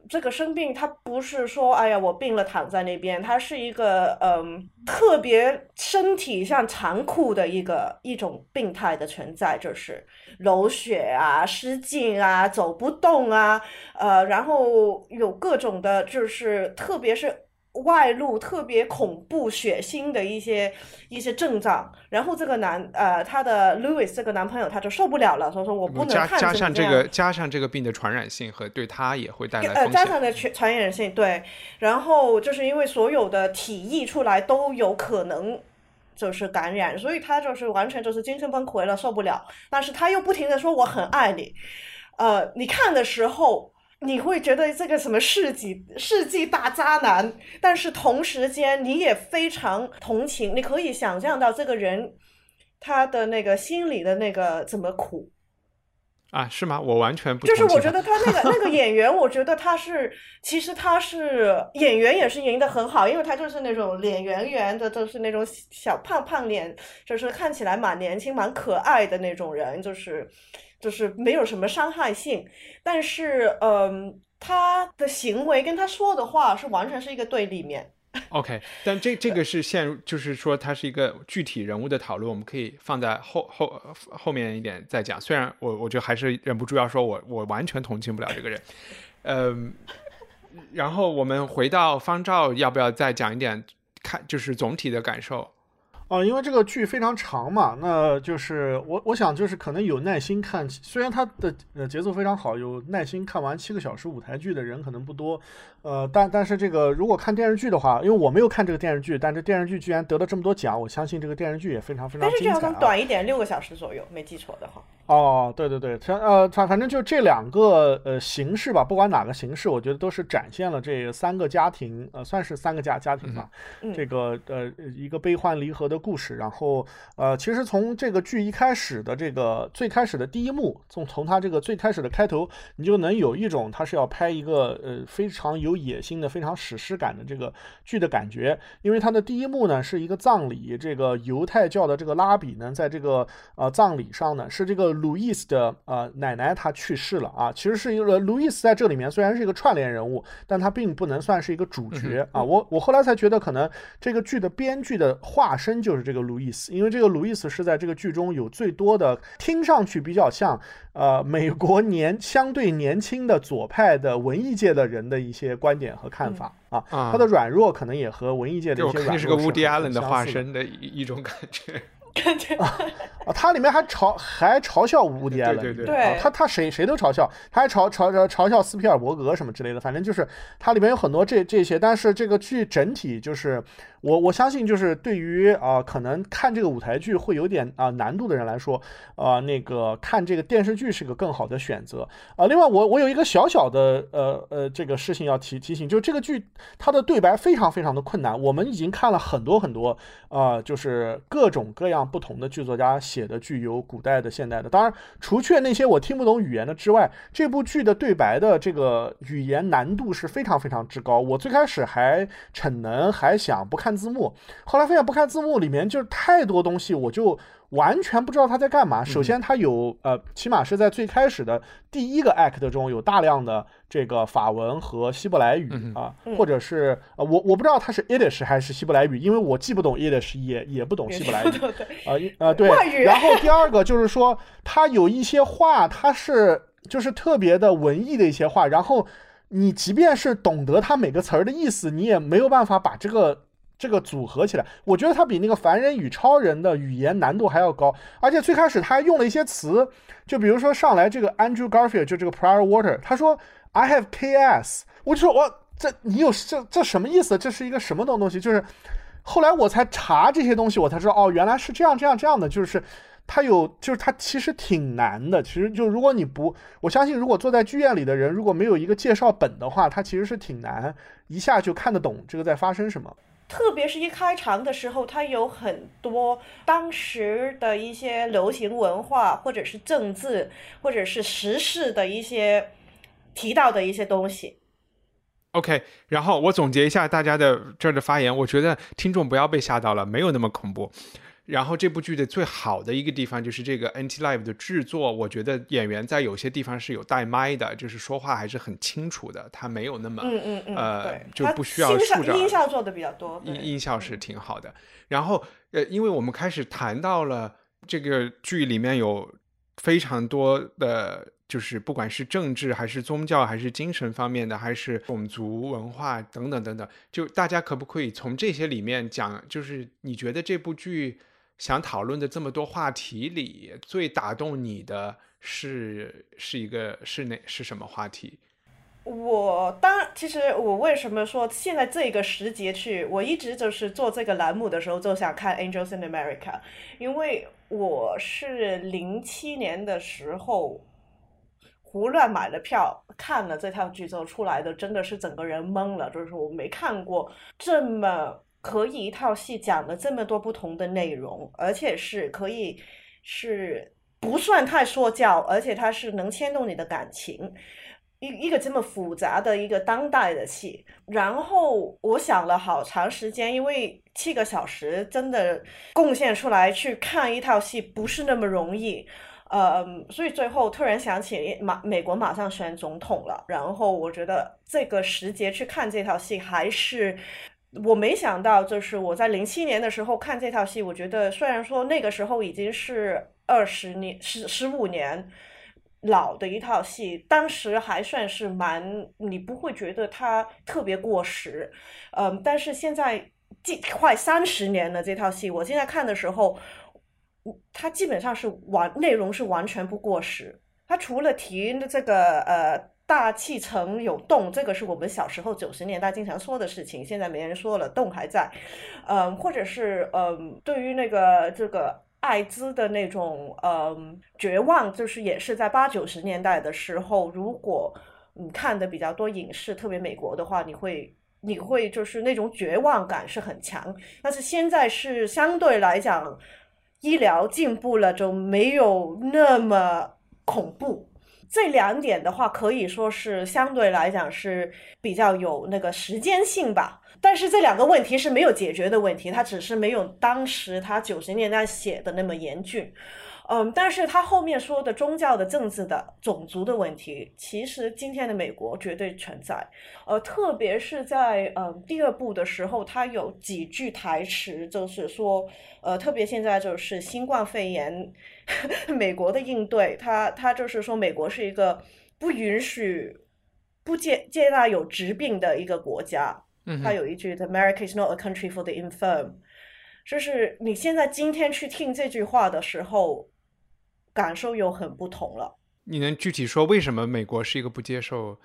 Speaker 2: 这个生病，它不是说哎呀我病了躺在那边，它是一个嗯特别身体上残酷的一个一种病态的存在，就是流血啊、失禁啊、走不动啊，呃，然后有各种的，就是特别是。外露特别恐怖、血腥的一些一些症状，然后这个男呃，他的 Louis 这个男朋友他就受不了了，所以说我不能看
Speaker 1: 加上这个加上这个病的传染性和对他也会带来
Speaker 2: 呃加上的传传染性对，然后就是因为所有的体液出来都有可能就是感染，所以他就是完全就是精神崩溃了，受不了，但是他又不停的说我很爱你，呃，你看的时候。你会觉得这个什么世纪世纪大渣男，但是同时间你也非常同情，你可以想象到这个人他的那个心里的那个怎么苦
Speaker 1: 啊？是吗？我完全不
Speaker 2: 就是我觉得他那个 那个演员，我觉得他是其实他是演员也是演的很好，因为他就是那种脸圆圆的，就是那种小胖胖脸，就是看起来蛮年轻、蛮可爱的那种人，就是。就是没有什么伤害性，但是，嗯，他的行为跟他说的话是完全是一个对立面。
Speaker 1: OK，但这这个是陷入，就是说他是一个具体人物的讨论，我们可以放在后后后面一点再讲。虽然我我觉得还是忍不住要说，我我完全同情不了这个人。嗯，然后我们回到方照，要不要再讲一点看，就是总体的感受？
Speaker 3: 哦，因为这个剧非常长嘛，那就是我我想就是可能有耐心看，虽然它的呃节奏非常好，有耐心看完七个小时舞台剧的人可能不多，呃，但但是这个如果看电视剧的话，因为我没有看这个电视剧，但这电视剧居然得了这么多奖，我相信这个电视剧也非常非常精彩。但是
Speaker 2: 这样短一点，六个小时左右，没记错的话。
Speaker 3: 哦，对对对，它呃，反反正就这两个呃形式吧，不管哪个形式，我觉得都是展现了这三个家庭，呃，算是三个家家庭吧，这个呃一个悲欢离合的故事。然后，呃，其实从这个剧一开始的这个最开始的第一幕，从从它这个最开始的开头，你就能有一种它是要拍一个呃非常有野心的、非常史诗感的这个剧的感觉。因为它的第一幕呢是一个葬礼，这个犹太教的这个拉比呢，在这个呃葬礼上呢，是这个路易斯的呃奶奶她去世了啊。其实是一个路易斯在这里面虽然是一个串联人物，但他并不能算是一个主角啊。我我后来才觉得，可能这个剧的编剧的化身就是这个路易斯，因为这个路易斯是在这个剧中有最多的，听上去比较像呃美国年相对年轻的左派的文艺界的人的一些观点和看法啊。他的软弱可能也和文艺界的一些软弱
Speaker 1: 是个乌迪·艾伦的化身的一一种感觉。
Speaker 2: 感觉啊，
Speaker 3: 他里面还嘲还嘲笑乌迪艾
Speaker 1: 伦，
Speaker 2: 对对对，
Speaker 3: 他他谁谁都嘲笑，他还嘲嘲嘲嘲笑斯皮尔伯格什么之类的，反正就是它里面有很多这这些，但是这个剧整体就是。我我相信，就是对于啊，可能看这个舞台剧会有点啊难度的人来说，呃，那个看这个电视剧是个更好的选择啊。另外，我我有一个小小的呃呃这个事情要提提醒，就是这个剧它的对白非常非常的困难。我们已经看了很多很多啊，就是各种各样不同的剧作家写的剧，有古代的、现代的。当然，除却那些我听不懂语言的之外，这部剧的对白的这个语言难度是非常非常之高。我最开始还逞能，还想不看。字幕，后来发现不看字幕里面就是太多东西，我就完全不知道他在干嘛。首先，他有呃，起码是在最开始的第一个 act 中有大量的这个法文和希伯来语啊，或者是呃，我我不知道他是 Yiddish 还是希伯来语，因为我既不懂 Yiddish，也也不懂希伯来语啊啊对。然后第二个就是说，他有一些话，他是就是特别的文艺的一些话，然后你即便是懂得他每个词儿的意思，你也没有办法把这个。这个组合起来，我觉得它比那个凡人与超人的语言难度还要高，而且最开始他还用了一些词，就比如说上来这个 Andrew Garfield 就这个 Prior Water，他说 I have KS，我就说我这你有这这什么意思？这是一个什么东东西？就是后来我才查这些东西，我才知道哦，原来是这样这样这样的，就是他有就是他其实挺难的，其实就如果你不，我相信如果坐在剧院里的人如果没有一个介绍本的话，他其实是挺难一下就看得懂这个在发生什么。
Speaker 2: 特别是一开场的时候，它有很多当时的一些流行文化，或者是政治，或者是时事的一些提到的一些东西。
Speaker 1: OK，然后我总结一下大家的这儿的发言，我觉得听众不要被吓到了，没有那么恐怖。然后这部剧的最好的一个地方就是这个 NT Live 的制作，我觉得演员在有些地方是有带麦的，就是说话还是很清楚的，他没有那么
Speaker 2: 嗯嗯嗯
Speaker 1: 呃就不需要竖着
Speaker 2: 音效做的比较多，
Speaker 1: 音音效是挺好的。然后呃，因为我们开始谈到了这个剧里面有非常多的，就是不管是政治还是宗教还是精神方面的，还是种族文化等等等等，就大家可不可以从这些里面讲，就是你觉得这部剧？想讨论的这么多话题里，最打动你的是是一个是哪是什么话题？
Speaker 2: 我当其实我为什么说现在这个时节去，我一直就是做这个栏目的时候就想看《Angels in America》，因为我是零七年的时候胡乱买了票看了这套剧之后出来的，真的是整个人懵了，就是我没看过这么。可以一套戏讲了这么多不同的内容，而且是可以是不算太说教，而且它是能牵动你的感情，一一个这么复杂的一个当代的戏。然后我想了好长时间，因为七个小时真的贡献出来去看一套戏不是那么容易，呃，所以最后突然想起马美国马上选总统了，然后我觉得这个时节去看这套戏还是。我没想到，就是我在零七年的时候看这套戏，我觉得虽然说那个时候已经是二十年、十十五年老的一套戏，当时还算是蛮，你不会觉得它特别过时，嗯，但是现在近快三十年了，这套戏我现在看的时候，它基本上是完内容是完全不过时，它除了提的这个呃。大气层有洞，这个是我们小时候九十年代经常说的事情，现在没人说了，洞还在。嗯，或者是嗯，对于那个这个艾滋的那种嗯绝望，就是也是在八九十年代的时候，如果你看的比较多影视，特别美国的话，你会你会就是那种绝望感是很强。但是现在是相对来讲，医疗进步了，就没有那么恐怖。这两点的话，可以说是相对来讲是比较有那个时间性吧。但是这两个问题是没有解决的问题，它只是没有当时他九十年代写的那么严峻。嗯，但是他后面说的宗教的、政治的、种族的问题，其实今天的美国绝对存在。呃，特别是在嗯第二部的时候，他有几句台词，就是说，呃，特别现在就是新冠肺炎，美国的应对，他他就是说，美国是一个不允许不接接纳有疾病的一个国家。
Speaker 1: 嗯，
Speaker 2: 他有一句：“The，“America is not a country for the infirm”，就是你现在今天去听这句话的时候。感受又很不同了。
Speaker 1: 你能具体说为什么美国是一个不接受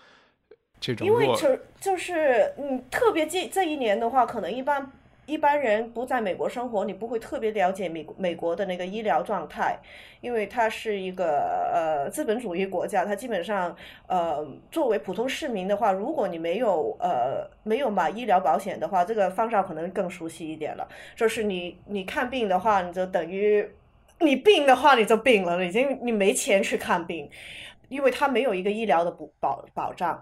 Speaker 1: 这种？
Speaker 2: 因为就就是嗯，特别这这一年的话，可能一般一般人不在美国生活，你不会特别了解美美国的那个医疗状态，因为它是一个呃资本主义国家，它基本上呃作为普通市民的话，如果你没有呃没有买医疗保险的话，这个方少可能更熟悉一点了。就是你你看病的话，你就等于。你病的话，你就病了，已经你没钱去看病，因为他没有一个医疗的保保保障。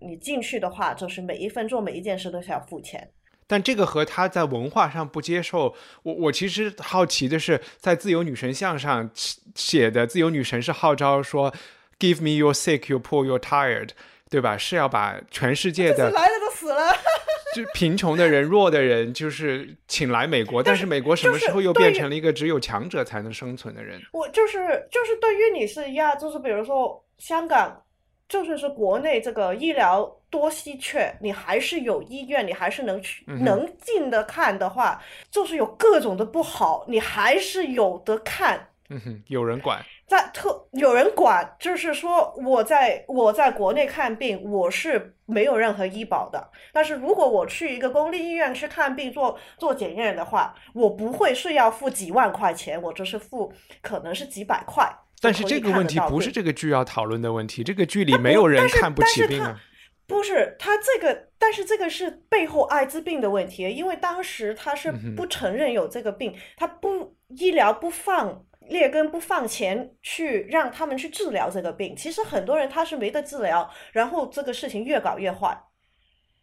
Speaker 2: 你进去的话，就是每一分做每一件事都是要付钱。
Speaker 1: 但这个和他在文化上不接受，我我其实好奇的是，在自由女神像上写的自由女神是号召说，Give me your sick, your poor, your tired，对吧？是要把全世界的
Speaker 2: 来了都死了。
Speaker 1: 就贫穷的人、弱的人，就是请来美国。但是美国什么时候又变成了一个只有强者才能生存的人？
Speaker 2: 我就是就是对于你是一样，就是比如说香港，就算是国内这个医疗多稀缺，你还是有医院，你还是能去能进的看的话，就是有各种的不好，你还是有的看。
Speaker 1: 嗯哼，有人管。
Speaker 2: 在特有人管，就是说我在我在国内看病，我是没有任何医保的。但是如果我去一个公立医院去看病做做检验的话，我不会是要付几万块钱，我就是付可能是几百块。
Speaker 1: 但是这个问题不是这个剧要讨论的问题，这个剧里没有人看不起病啊。
Speaker 2: 不是他这个，但是这个是背后艾滋病的问题，因为当时他是不承认有这个病，他不医疗不放。列根不放钱去让他们去治疗这个病，其实很多人他是没得治疗，然后这个事情越搞越坏。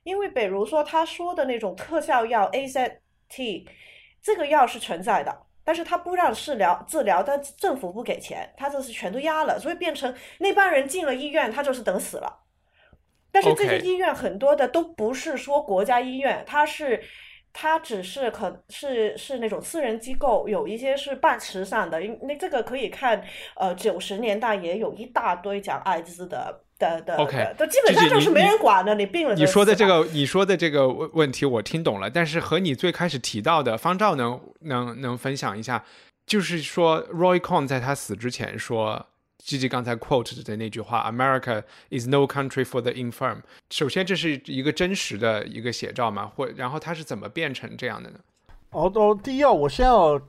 Speaker 2: 因为比如说他说的那种特效药 AZT，这个药是存在的，但是他不让治疗治疗，但政府不给钱，他这是全都压了，所以变成那帮人进了医院，他就是等死了。但是这些医院很多的都不是说国家医院，它是。它只是可是是那种私人机构，有一些是办慈善的，因那这个可以看，呃，九十年代也有一大堆讲艾滋的的的
Speaker 1: ，OK，
Speaker 2: 都基本上就是没人管的，你病了。
Speaker 1: 你说的这个，你说的这个问问题我听懂了，但是和你最开始提到的方照能能能分享一下，就是说 Roy Cohn 在他死之前说。G G 刚才 quote 的那句话，America is no country for the infirm。首先，这是一个真实的一个写照嘛？或然后它是怎么变成这样的呢？
Speaker 3: 哦哦，第一要我先要。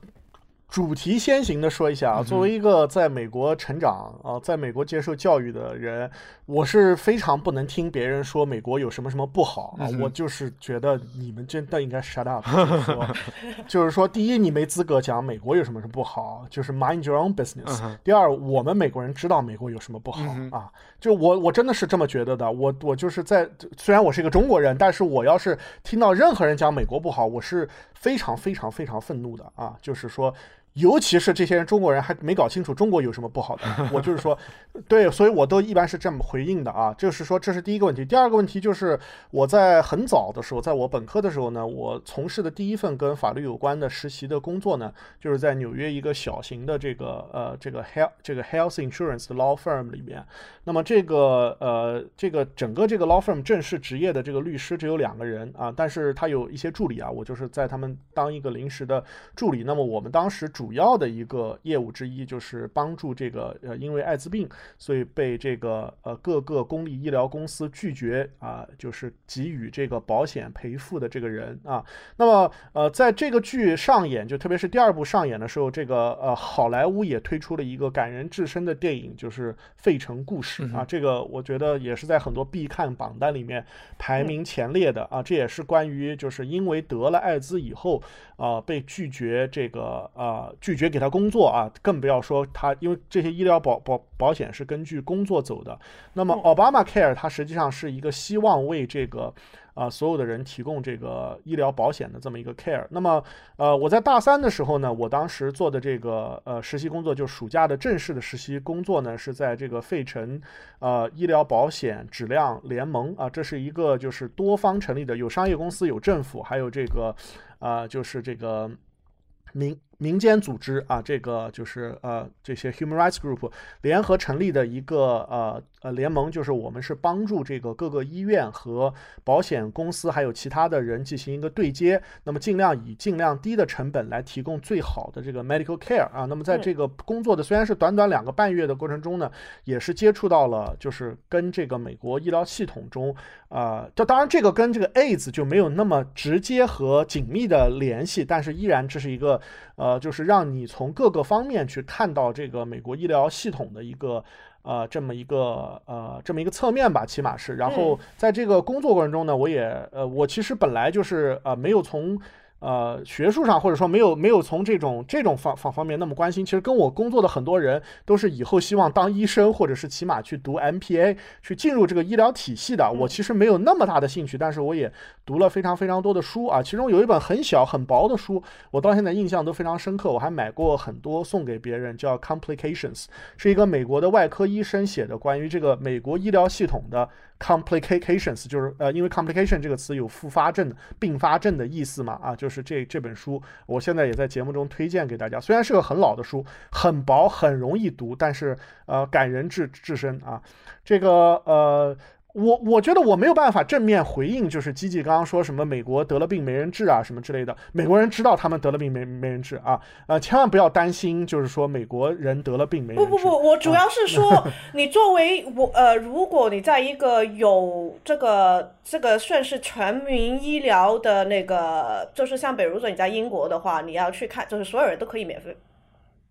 Speaker 3: 主题先行的说一下啊，作为一个在美国成长啊，在美国接受教育的人，我是非常不能听别人说美国有什么什么不好啊。我就是觉得你们真的应该 shut up，就是说，就是说，第一，你没资格讲美国有什么什么不好，就是 mind your own business。第二，我们美国人知道美国有什么不好啊，就我我真的是这么觉得的。我我就是在虽然我是一个中国人，但是我要是听到任何人讲美国不好，我是非常非常非常愤怒的啊，就是说。尤其是这些人，中国人还没搞清楚中国有什么不好的。我就是说，对，所以我都一般是这么回应的啊。就是说，这是第一个问题。第二个问题就是我在很早的时候，在我本科的时候呢，我从事的第一份跟法律有关的实习的工作呢，就是在纽约一个小型的这个呃这个 health 这个 health insurance 的 law firm 里面。那么这个呃这个整个这个 law firm 正式职业的这个律师只有两个人啊，但是他有一些助理啊，我就是在他们当一个临时的助理。那么我们当时主主要的一个业务之一，就是帮助这个呃因为艾滋病，所以被这个呃各个公立医疗公司拒绝啊，就是给予这个保险赔付的这个人啊。那么呃在这个剧上演，就特别是第二部上演的时候，这个呃好莱坞也推出了一个感人至深的电影，就是《费城故事》啊。这个我觉得也是在很多必看榜单里面排名前列的啊。这也是关于就是因为得了艾滋以后。啊，被拒绝这个啊，拒绝给他工作啊，更不要说他，因为这些医疗保保保险是根据工作走的。那么 Obama Care 它实际上是一个希望为这个。啊，所有的人提供这个医疗保险的这么一个 care。那么，呃，我在大三的时候呢，我当时做的这个呃实习工作，就暑假的正式的实习工作呢，是在这个费城，呃，医疗保险质量联盟啊，这是一个就是多方成立的，有商业公司，有政府，还有这个，啊，就是这个民。民间组织啊，这个就是呃这些 human rights group 联合成立的一个呃呃联盟，就是我们是帮助这个各个医院和保险公司还有其他的人进行一个对接，那么尽量以尽量低的成本来提供最好的这个 medical care 啊。那么在这个工作的虽然是短短两个半月的过程中呢，也是接触到了就是跟这个美国医疗系统中啊，这当然这个跟这个 AIDS 就没有那么直接和紧密的联系，但是依然这是一个。呃，就是让你从各个方面去看到这个美国医疗系统的一个呃这么一个呃这么一个侧面吧，起码是。然后在这个工作过程中呢，我也呃我其实本来就是呃没有从。呃，学术上或者说没有没有从这种这种方方方面那么关心，其实跟我工作的很多人都是以后希望当医生，或者是起码去读 MPA 去进入这个医疗体系的。我其实没有那么大的兴趣，但是我也读了非常非常多的书啊，其中有一本很小很薄的书，我到现在印象都非常深刻。我还买过很多送给别人，叫 Complications，是一个美国的外科医生写的关于这个美国医疗系统的。Complications 就是呃，因为 complication 这个词有复发症、并发症的意思嘛，啊，就是这这本书，我现在也在节目中推荐给大家。虽然是个很老的书，很薄，很容易读，但是呃，感人至至深啊。这个呃。我我觉得我没有办法正面回应，就是基基刚刚说什么美国得了病没人治啊什么之类的。美国人知道他们得了病没没人治啊，呃，千万不要担心，就是说美国人得了病没人治。
Speaker 2: 不不不，我主要是 说，你作为我呃，如果你在一个有这个这个算是全民医疗的那个，就是像比如说你在英国的话，你要去看，就是所有人都可以免费。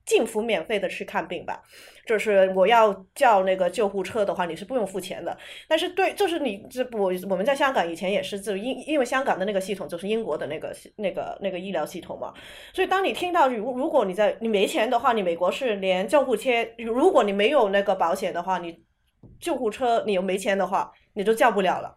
Speaker 2: 近乎免费的去看病吧，就是我要叫那个救护车的话，你是不用付钱的。但是对，就是你这我我们在香港以前也是，就因因为香港的那个系统就是英国的那个那个那个医疗系统嘛，所以当你听到如如果你在你没钱的话，你美国是连救护车，如果你没有那个保险的话，你救护车你又没钱的话，你就叫不了了。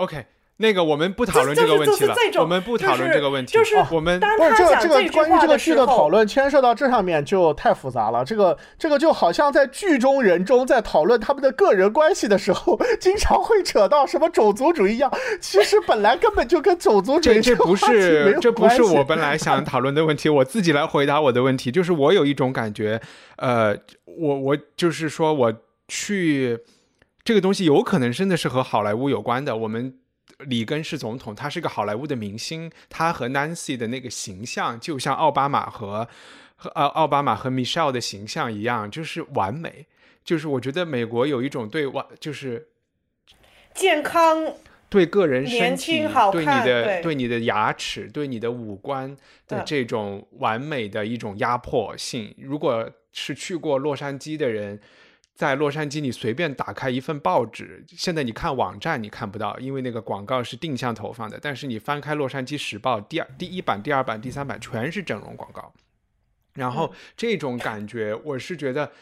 Speaker 1: OK，那个我们不讨论这个问题了。我们不讨论这个问题。
Speaker 2: 就是
Speaker 1: 我们
Speaker 3: 不是这个这个关于这个剧
Speaker 2: 的
Speaker 3: 讨论牵涉到这上面就太复杂了。这个这个就好像在剧中人中在讨论他们的个人关系的时候，经常会扯到什么种族主义一样。其实本来根本就跟种族主义
Speaker 1: 这不是这不是我本来想讨论的问题。我自己来回答我的问题，就是我有一种感觉，呃，我我就是说我去。这个东西有可能真的是和好莱坞有关的。我们里根是总统，他是个好莱坞的明星，他和 Nancy 的那个形象就像奥巴马和和奥奥巴马和 Michelle 的形象一样，就是完美。就是我觉得美国有一种对完就是
Speaker 2: 健康。
Speaker 1: 对个人身体、对你的、
Speaker 2: 对
Speaker 1: 你的牙齿、对你的五官的这种完美的一种压迫性。如果是去过洛杉矶的人，在洛杉矶你随便打开一份报纸，现在你看网站你看不到，因为那个广告是定向投放的。但是你翻开《洛杉矶时报》第二第一版、第二版、第三版，全是整容广告。然后这种感觉，我是觉得，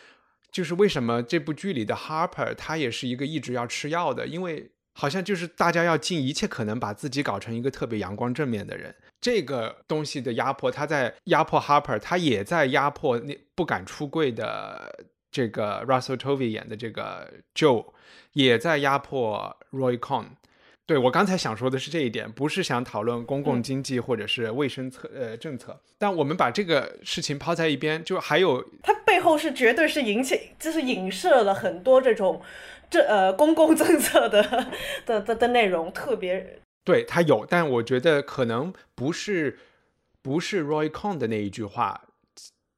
Speaker 1: 就是为什么这部剧里的 Harper 他也是一个一直要吃药的，因为。好像就是大家要尽一切可能把自己搞成一个特别阳光正面的人。这个东西的压迫，他在压迫 Harper，他也在压迫那不敢出柜的这个 Russell Tovey 演的这个 Joe，也在压迫 Roy Cohn。对我刚才想说的是这一点，不是想讨论公共经济或者是卫生策呃政策。但我们把这个事情抛在一边，就还有
Speaker 2: 它背后是绝对是引起，就是影射了很多这种。这呃，公共政策的的的的内容特别，
Speaker 1: 对他有，但我觉得可能不是不是 Roy Cohn 的那一句话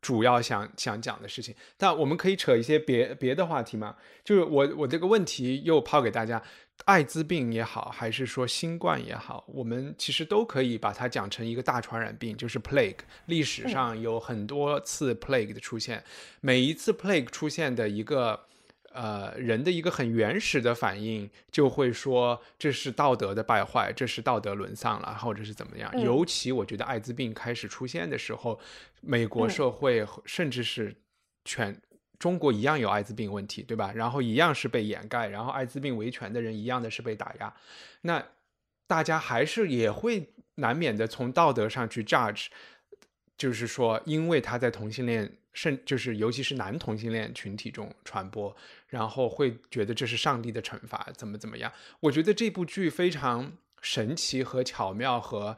Speaker 1: 主要想想讲的事情，但我们可以扯一些别别的话题嘛。就是我我这个问题又抛给大家，艾滋病也好，还是说新冠也好，我们其实都可以把它讲成一个大传染病，就是 plague。历史上有很多次 plague 的出现，每一次 plague 出现的一个。呃，人的一个很原始的反应就会说这是道德的败坏，这是道德沦丧了，或者是怎么样。尤其我觉得艾滋病开始出现的时候，美国社会甚至是全中国一样有艾滋病问题，对吧？然后一样是被掩盖，然后艾滋病维权的人一样的是被打压。那大家还是也会难免的从道德上去 judge，就是说，因为他在同性恋。甚就是尤其是男同性恋群体中传播，然后会觉得这是上帝的惩罚，怎么怎么样？我觉得这部剧非常神奇和巧妙，和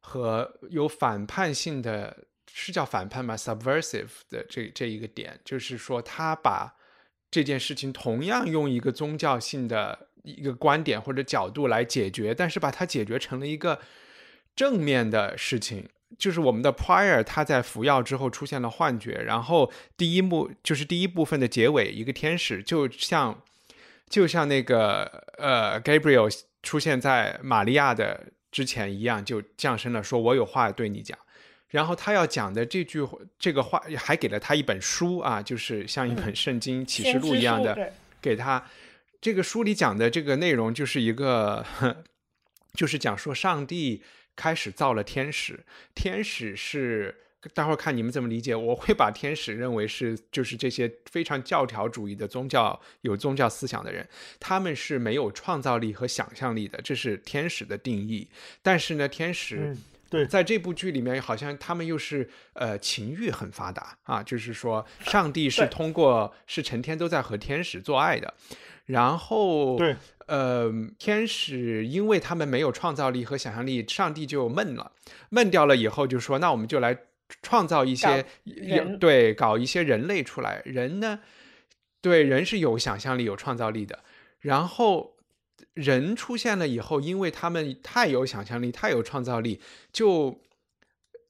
Speaker 1: 和有反叛性的，是叫反叛吗？subversive 的这这一个点，就是说他把这件事情同样用一个宗教性的一个观点或者角度来解决，但是把它解决成了一个正面的事情。就是我们的 Prior，他在服药之后出现了幻觉，然后第一幕就是第一部分的结尾，一个天使就像就像那个呃 Gabriel 出现在玛利亚的之前一样，就降生了，说我有话对你讲。然后他要讲的这句这个话，还给了他一本书啊，就是像一本圣经启示录一样的，给他这个书里讲的这个内容就是一个，就是讲说上帝。开始造了天使，天使是待会儿看你们怎么理解。我会把天使认为是就是这些非常教条主义的宗教有宗教思想的人，他们是没有创造力和想象力的，这是天使的定义。但是呢，天使
Speaker 3: 对
Speaker 1: 在这部剧里面好像他们又是呃情欲很发达啊，就是说上帝是通过是成天都在和天使做爱的，然后
Speaker 3: 对。
Speaker 1: 呃，天使因为他们没有创造力和想象力，上帝就闷了，闷掉了以后就说，那我们就来创造一些对，搞一些人类出来。人呢，对，人是有想象力、有创造力的。然后人出现了以后，因为他们太有想象力、太有创造力，就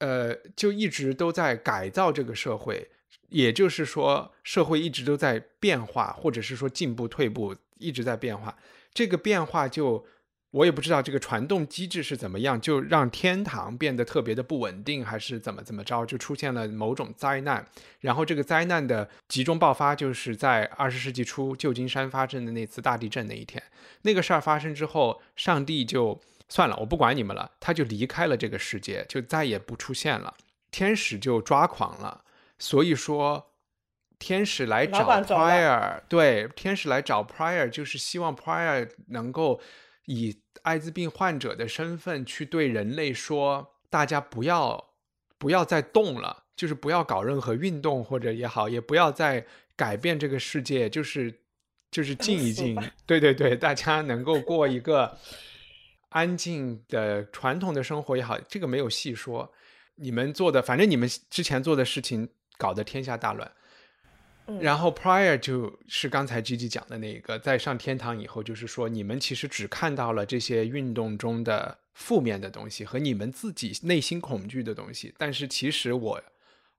Speaker 1: 呃，就一直都在改造这个社会。也就是说，社会一直都在变化，或者是说进步、退步，一直在变化。这个变化就我也不知道这个传动机制是怎么样，就让天堂变得特别的不稳定，还是怎么怎么着，就出现了某种灾难。然后这个灾难的集中爆发，就是在二十世纪初旧金山发生的那次大地震那一天。那个事儿发生之后，上帝就算了，我不管你们了，他就离开了这个世界，就再也不出现了。天使就抓狂了，所以说。天使来找 Prior，对，天使来找 Prior，就是希望 Prior 能够以艾滋病患者的身份去对人类说：大家不要不要再动了，就是不要搞任何运动或者也好，也不要再改变这个世界，就是就是静一静。对对对，大家能够过一个安静的传统的生活也好，这个没有细说。你们做的，反正你们之前做的事情搞得天下大乱。然后 prior 就是刚才 Gigi 讲的那个，在上天堂以后，就是说你们其实只看到了这些运动中的负面的东西和你们自己内心恐惧的东西，但是其实我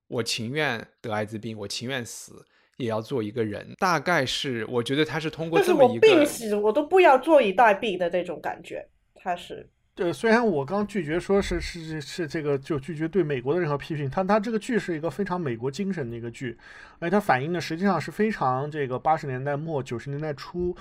Speaker 1: 我情愿得艾滋病，我情愿死，也要做一个人，大概是我觉得他是通过这
Speaker 2: 么
Speaker 1: 一个，
Speaker 2: 病死我都不要坐以待毙的这种感觉，他是。
Speaker 3: 对，虽然我刚拒绝说是是是这个，就拒绝对美国的任何批评，他他这个剧是一个非常美国精神的一个剧，哎，它反映的实际上是非常这个八十年代末九十年代初，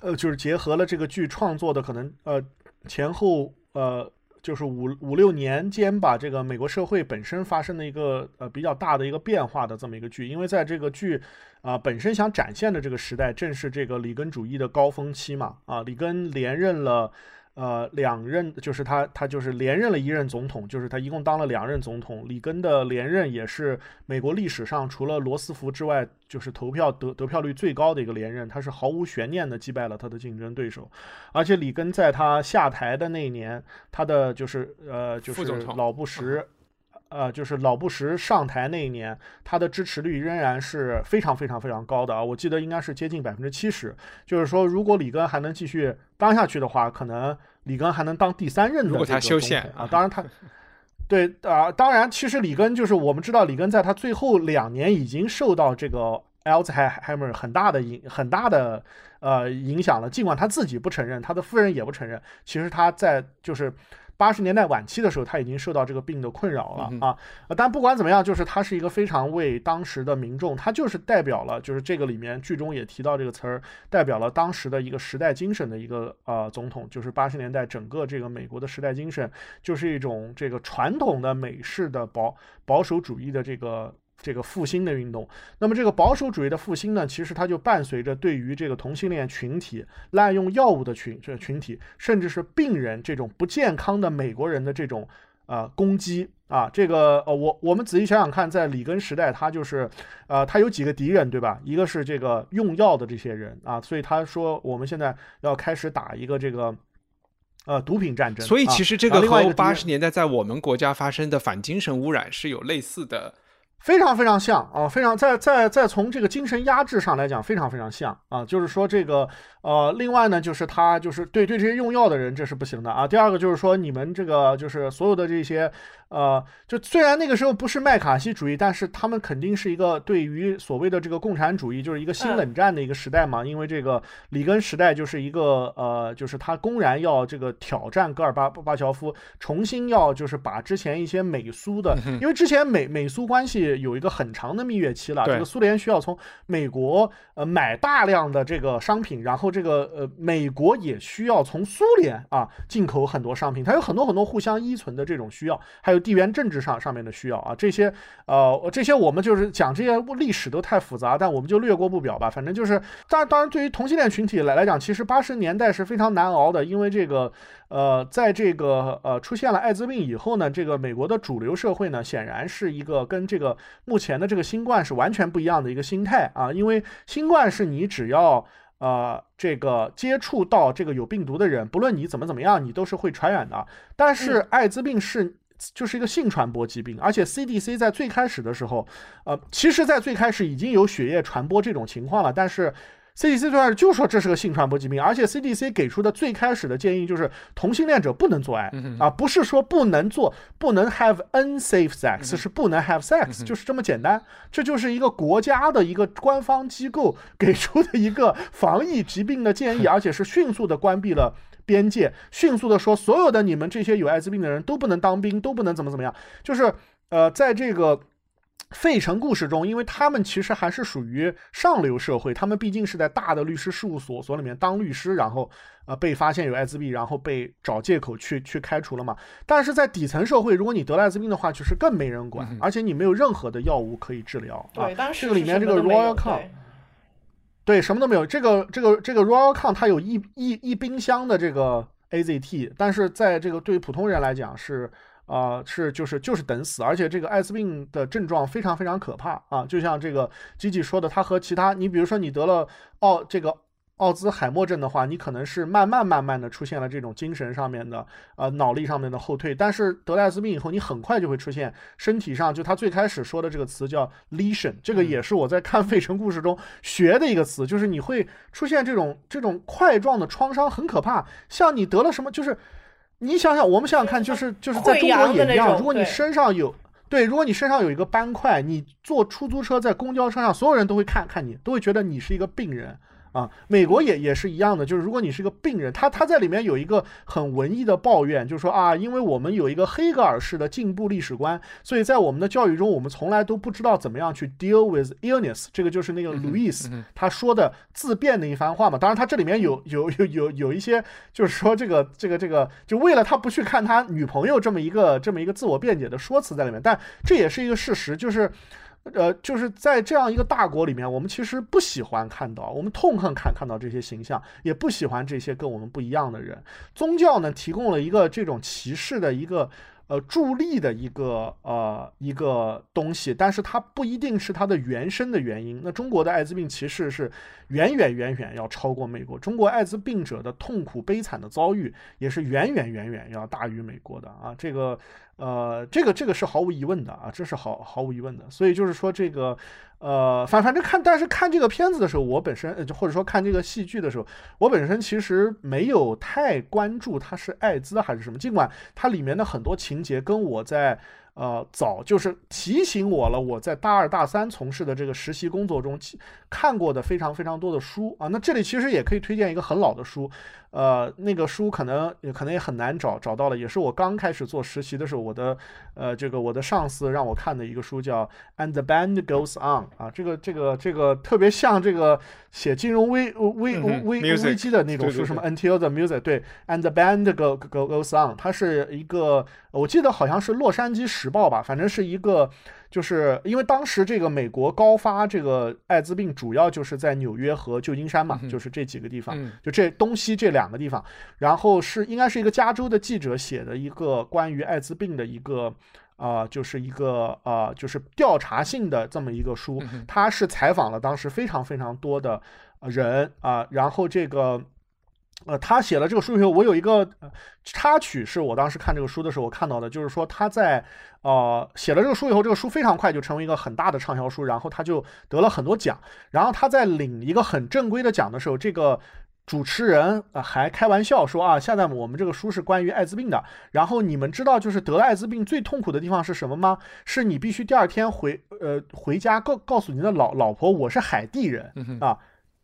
Speaker 3: 呃，就是结合了这个剧创作的可能呃前后呃。就是五五六年间吧，这个美国社会本身发生的一个呃比较大的一个变化的这么一个剧，因为在这个剧啊本身想展现的这个时代，正是这个里根主义的高峰期嘛，啊，里根连任了。呃，两任就是他，他就是连任了一任总统，就是他一共当了两任总统。里根的连任也是美国历史上除了罗斯福之外，就是投票得得票率最高的一个连任，他是毫无悬念的击败了他的竞争对手。而且里根在他下台的那一年，他的就是呃，就是老布什。呃，就是老布什上台那一年，他的支持率仍然是非常非常非常高的啊！我记得应该是接近百分之七十。就是说，如果里根还能继续当下去的话，可能里根还能当第三任的这个总统啊。当然他，对啊，当然其实里根就是我们知道，里根在他最后两年已经受到这个 Alzheimer 很大的影很大的呃影响了，尽管他自己不承认，他的夫人也不承认。其实他在就是。八十年代晚期的时候，他已经受到这个病的困扰了啊！但不管怎么样，就是他是一个非常为当时的民众，他就是代表了，就是这个里面剧中也提到这个词儿，代表了当时的一个时代精神的一个呃总统，就是八十年代整个这个美国的时代精神，就是一种这个传统的美式的保保守主义的这个。这个复兴的运动，那么这个保守主义的复兴呢，其实它就伴随着对于这个同性恋群体滥用药物的群这群体，甚至是病人这种不健康的美国人的这种呃攻击啊，这个呃我我们仔细想想看，在里根时代，他就是呃他有几个敌人对吧？一个是这个用药的这些人啊，所以他说我们现在要开始打一个这个呃毒品战争。
Speaker 1: 所以其实这个和八十年代在我们国家发生的反精神污染是有类似的。
Speaker 3: 非常非常像啊，非常在在在从这个精神压制上来讲，非常非常像啊，就是说这个呃，另外呢，就是他就是对对这些用药的人这是不行的啊。第二个就是说你们这个就是所有的这些。呃，就虽然那个时候不是麦卡锡主义，但是他们肯定是一个对于所谓的这个共产主义，就是一个新冷战的一个时代嘛。因为这个里根时代就是一个呃，就是他公然要这个挑战戈尔巴巴乔夫，重新要就是把之前一些美苏的，因为之前美美苏关系有一个很长的蜜月期了，这个苏联需要从美国呃买大量的这个商品，然后这个呃美国也需要从苏联啊进口很多商品，它有很多很多互相依存的这种需要，还有。地缘政治上上面的需要啊，这些呃，这些我们就是讲这些历史都太复杂，但我们就略过不表吧。反正就是，当，当然，对于同性恋群体来来讲，其实八十年代是非常难熬的，因为这个呃，在这个呃出现了艾滋病以后呢，这个美国的主流社会呢，显然是一个跟这个目前的这个新冠是完全不一样的一个心态啊，因为新冠是你只要呃这个接触到这个有病毒的人，不论你怎么怎么样，你都是会传染的，但是艾滋病是。就是一个性传播疾病，而且 CDC 在最开始的时候，呃，其实，在最开始已经有血液传播这种情况了，但是 CDC 最开始就说这是个性传播疾病，而且 CDC 给出的最开始的建议就是同性恋者不能做爱啊，不是说不能做，不能 have unsafe sex，是不能 have sex，就是这么简单，这就是一个国家的一个官方机构 给出的一个防疫疾病的建议，而且是迅速的关闭了。边界迅速的说，所有的你们这些有艾滋病的人都不能当兵，都不能怎么怎么样。就是，呃，在这个费城故事中，因为他们其实还是属于上流社会，他们毕竟是在大的律师事务所所里面当律师，然后呃被发现有艾滋病，然后被找借口去去开除了嘛。但是在底层社会，如果你得了艾滋病的话，其实更没人管，而且你没有任何的药物可以治疗。
Speaker 2: 对，当
Speaker 3: 时这个里面这个 Royal Com。对，什么都没有。这个这个这个 Royal Con 它有一一一冰箱的这个 AZT，但是在这个对于普通人来讲是啊是就是就是等死，而且这个艾滋病的症状非常非常可怕啊，就像这个 Gigi 说的，它和其他你比如说你得了奥这个。奥兹海默症的话，你可能是慢慢慢慢的出现了这种精神上面的，呃，脑力上面的后退。但是得了艾滋病以后，你很快就会出现身体上，就他最开始说的这个词叫 lesion，这个也是我在看《费城故事》中学的一个词，就是你会出现这种这种块状的创伤，很可怕。像你得了什么，就是你想想，我们想想看，就是就是在中国也一样，如果你身上有。对，如果你身上有一个斑块，你坐出租车在公交车上，所有人都会看看你，都会觉得你是一个病人。啊，美国也也是一样的，就是如果你是个病人，他他在里面有一个很文艺的抱怨，就是说啊，因为我们有一个黑格尔式的进步历史观，所以在我们的教育中，我们从来都不知道怎么样去 deal with illness。这个就是那个 Louis 他说的自辩的一番话嘛。当然，他这里面有有有有有一些，就是说这个这个这个，就为了他不去看他女朋友这么一个这么一个自我辩解的说辞在里面，但这也是一个事实，就是。呃，就是在这样一个大国里面，我们其实不喜欢看到，我们痛恨看看到这些形象，也不喜欢这些跟我们不一样的人。宗教呢，提供了一个这种歧视的一个。呃，助力的一个呃一个东西，但是它不一定是它的原生的原因。那中国的艾滋病歧视是远远远远要超过美国，中国艾滋病者的痛苦悲惨的遭遇也是远远远远要大于美国的啊。这个呃，这个这个是毫无疑问的啊，这是毫毫无疑问的。所以就是说这个。呃，反反正看，但是看这个片子的时候，我本身呃或者说看这个戏剧的时候，我本身其实没有太关注它是艾滋还是什么，尽管它里面的很多情节跟我在。呃，早就是提醒我了，我在大二大三从事的这个实习工作中看过的非常非常多的书啊。那这里其实也可以推荐一个很老的书，呃，那个书可能也可能也很难找找到了，也是我刚开始做实习的时候，我的呃这个我的上司让我看的一个书，叫《And the Band Goes On》啊，这个这个这个特别像这个写金融危危危危机的那种书，什么《Until the Music》对，《And the Band Go Go Goes On》，它是一个我记得好像是洛杉矶时报吧，反正是一个，就是因为当时这个美国高发这个艾滋病，主要就是在纽约和旧金山嘛，就是这几个地方，就这东西这两个地方。然后是应该是一个加州的记者写的一个关于艾滋病的一个，呃，就是一个呃，就是调查性的这么一个书。他是采访了当时非常非常多的人啊，然后这个。呃，他写了这个书以后，我有一个插曲，是我当时看这个书的时候我看到的，就是说他在呃写了这个书以后，这个书非常快就成为一个很大的畅销书，然后他就得了很多奖。然后他在领一个很正规的奖的时候，这个主持人啊还开玩笑说啊，现在我们这个书是关于艾滋病的，然后你们知道就是得了艾滋病最痛苦的地方是什么吗？是你必须第二天回呃回家告告诉你的老老婆我是海地人啊，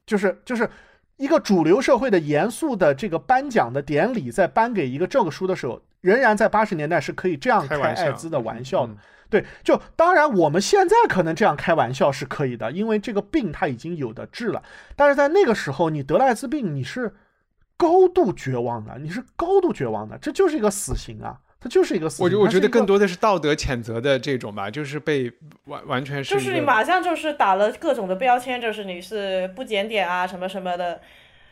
Speaker 3: 就是就是。一个主流社会的严肃的这个颁奖的典礼，在颁给一个这个书的时候，仍然在八十年代是可以这样开艾滋的玩笑的。对，就当然我们现在可能这样开玩笑是可以的，因为这个病它已经有的治了。但是在那个时候，你得了艾滋病，你是高度绝望的，你是高度绝望的，这就是一个死刑啊。它就是一个死，
Speaker 1: 我我觉得更多的是道德谴责的这种吧，就是被完完全是，
Speaker 2: 就是你马上就是打了各种的标签，就是你是不检点啊，什么什么的。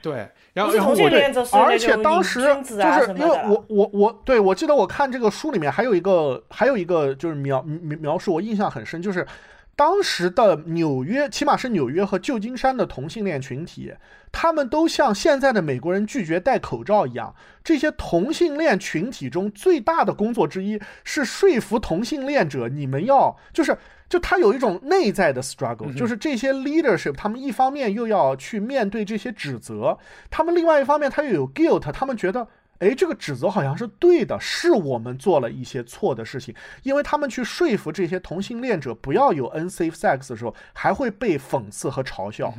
Speaker 1: 对，然后然后我
Speaker 3: 而且当时就是因为我我我对我记得我看这个书里面还有一个还有一个就是描描描述我印象很深，就是当时的纽约，起码是纽约和旧金山的同性恋群体。他们都像现在的美国人拒绝戴口罩一样，这些同性恋群体中最大的工作之一是说服同性恋者，你们要就是就他有一种内在的 struggle，就是这些 leadership，他们一方面又要去面对这些指责，他们另外一方面他又有 guilt，他们觉得，哎，这个指责好像是对的，是我们做了一些错的事情，因为他们去说服这些同性恋者不要有 unsafe sex 的时候，还会被讽刺和嘲笑。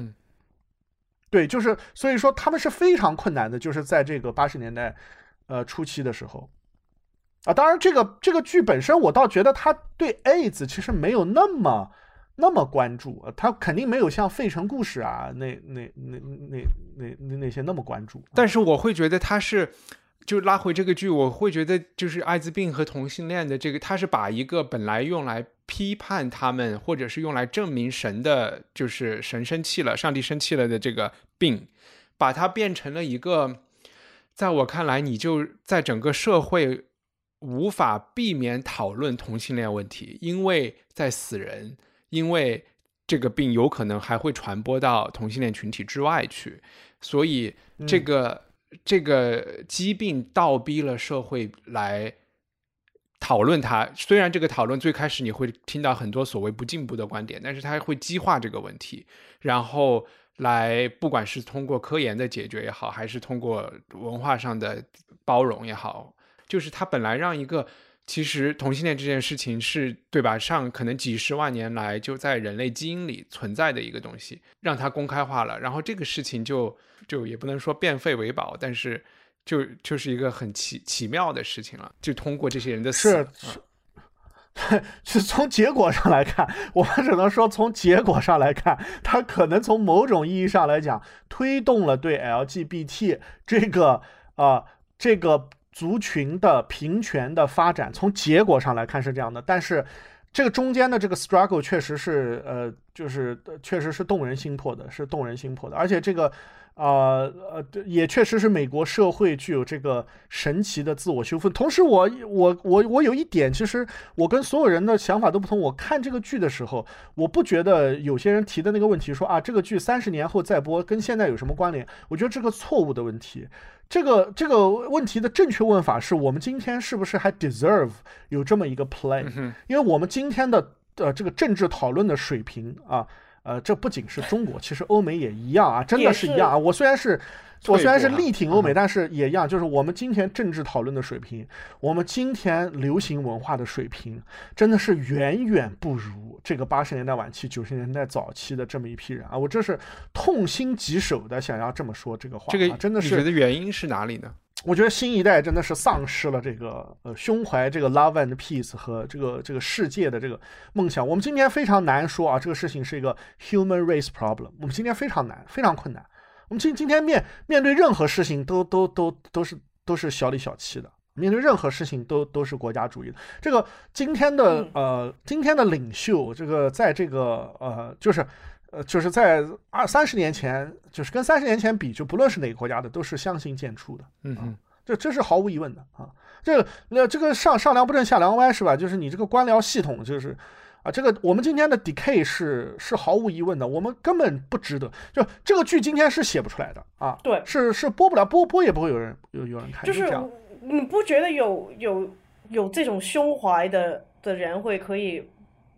Speaker 3: 对，就是所以说他们是非常困难的，就是在这个八十年代，呃初期的时候，啊，当然这个这个剧本身，我倒觉得他对 AIDS 其实没有那么那么关注，他肯定没有像《费城故事》啊那那那那那那那些那么关注，
Speaker 1: 但是我会觉得他是。就拉回这个剧，我会觉得就是艾滋病和同性恋的这个，他是把一个本来用来批判他们，或者是用来证明神的，就是神生气了，上帝生气了的这个病，把它变成了一个，在我看来，你就在整个社会无法避免讨论同性恋问题，因为在死人，因为这个病有可能还会传播到同性恋群体之外去，所以这个。这个疾病倒逼了社会来讨论它。虽然这个讨论最开始你会听到很多所谓不进步的观点，但是它会激化这个问题，然后来不管是通过科研的解决也好，还是通过文化上的包容也好，就是它本来让一个其实同性恋这件事情是对吧？上可能几十万年来就在人类基因里存在的一个东西，让它公开化了，然后这个事情就就也不能说变废为宝，但是就就是一个很奇奇妙的事情了。就通过这些人的死，
Speaker 3: 是是，是从结果上来看，我们只能说从结果上来看，它可能从某种意义上来讲，推动了对 LGBT 这个啊这个。族群的平权的发展，从结果上来看是这样的，但是这个中间的这个 struggle 确实是，呃，就是确实是动人心魄的，是动人心魄的，而且这个。啊呃，也确实是美国社会具有这个神奇的自我修复。同时，我我我我有一点，其实我跟所有人的想法都不同。我看这个剧的时候，我不觉得有些人提的那个问题说啊，这个剧三十年后再播跟现在有什么关联？我觉得这个错误的问题。这个这个问题的正确问法是我们今天是不是还 deserve 有这么一个 play？因为我们今天的呃这个政治讨论的水平啊。呃，这不仅是中国，其实欧美也一样啊，真的是一样啊。我虽然是，我虽然是力挺欧美，但是也一样，就是我们今天政治讨论的水平，我们今天流行文化的水平，真的是远远不如这个八十年代晚期、九十年代早期的这么一批人啊。我这是痛心疾首的想要这么说这个话，
Speaker 1: 这个
Speaker 3: 真的是。
Speaker 1: 你觉得原因是哪里呢？
Speaker 3: 我觉得新一代真的是丧失了这个呃胸怀这个 love and peace 和这个这个世界的这个梦想。我们今天非常难说啊，这个事情是一个 human race problem。我们今天非常难，非常困难。我们今今天面面对任何事情都都都都是都是小里小气的，面对任何事情都都是国家主义的。这个今天的呃今天的领袖，这个在这个呃就是。呃，就是在二三十年前，就是跟三十年前比，就不论是哪个国家的，都是相形见绌的。
Speaker 1: 嗯嗯，
Speaker 3: 这这是毫无疑问的啊。这个那这个上上梁不正下梁歪是吧？就是你这个官僚系统，就是啊，这个我们今天的 decay 是是毫无疑问的，我们根本不值得。就这个剧今天是写不出来的啊。
Speaker 2: 对，
Speaker 3: 是是播不了，播播也不会有人有有人看。
Speaker 2: 就是你不觉得有有有这种胸怀的的人会可以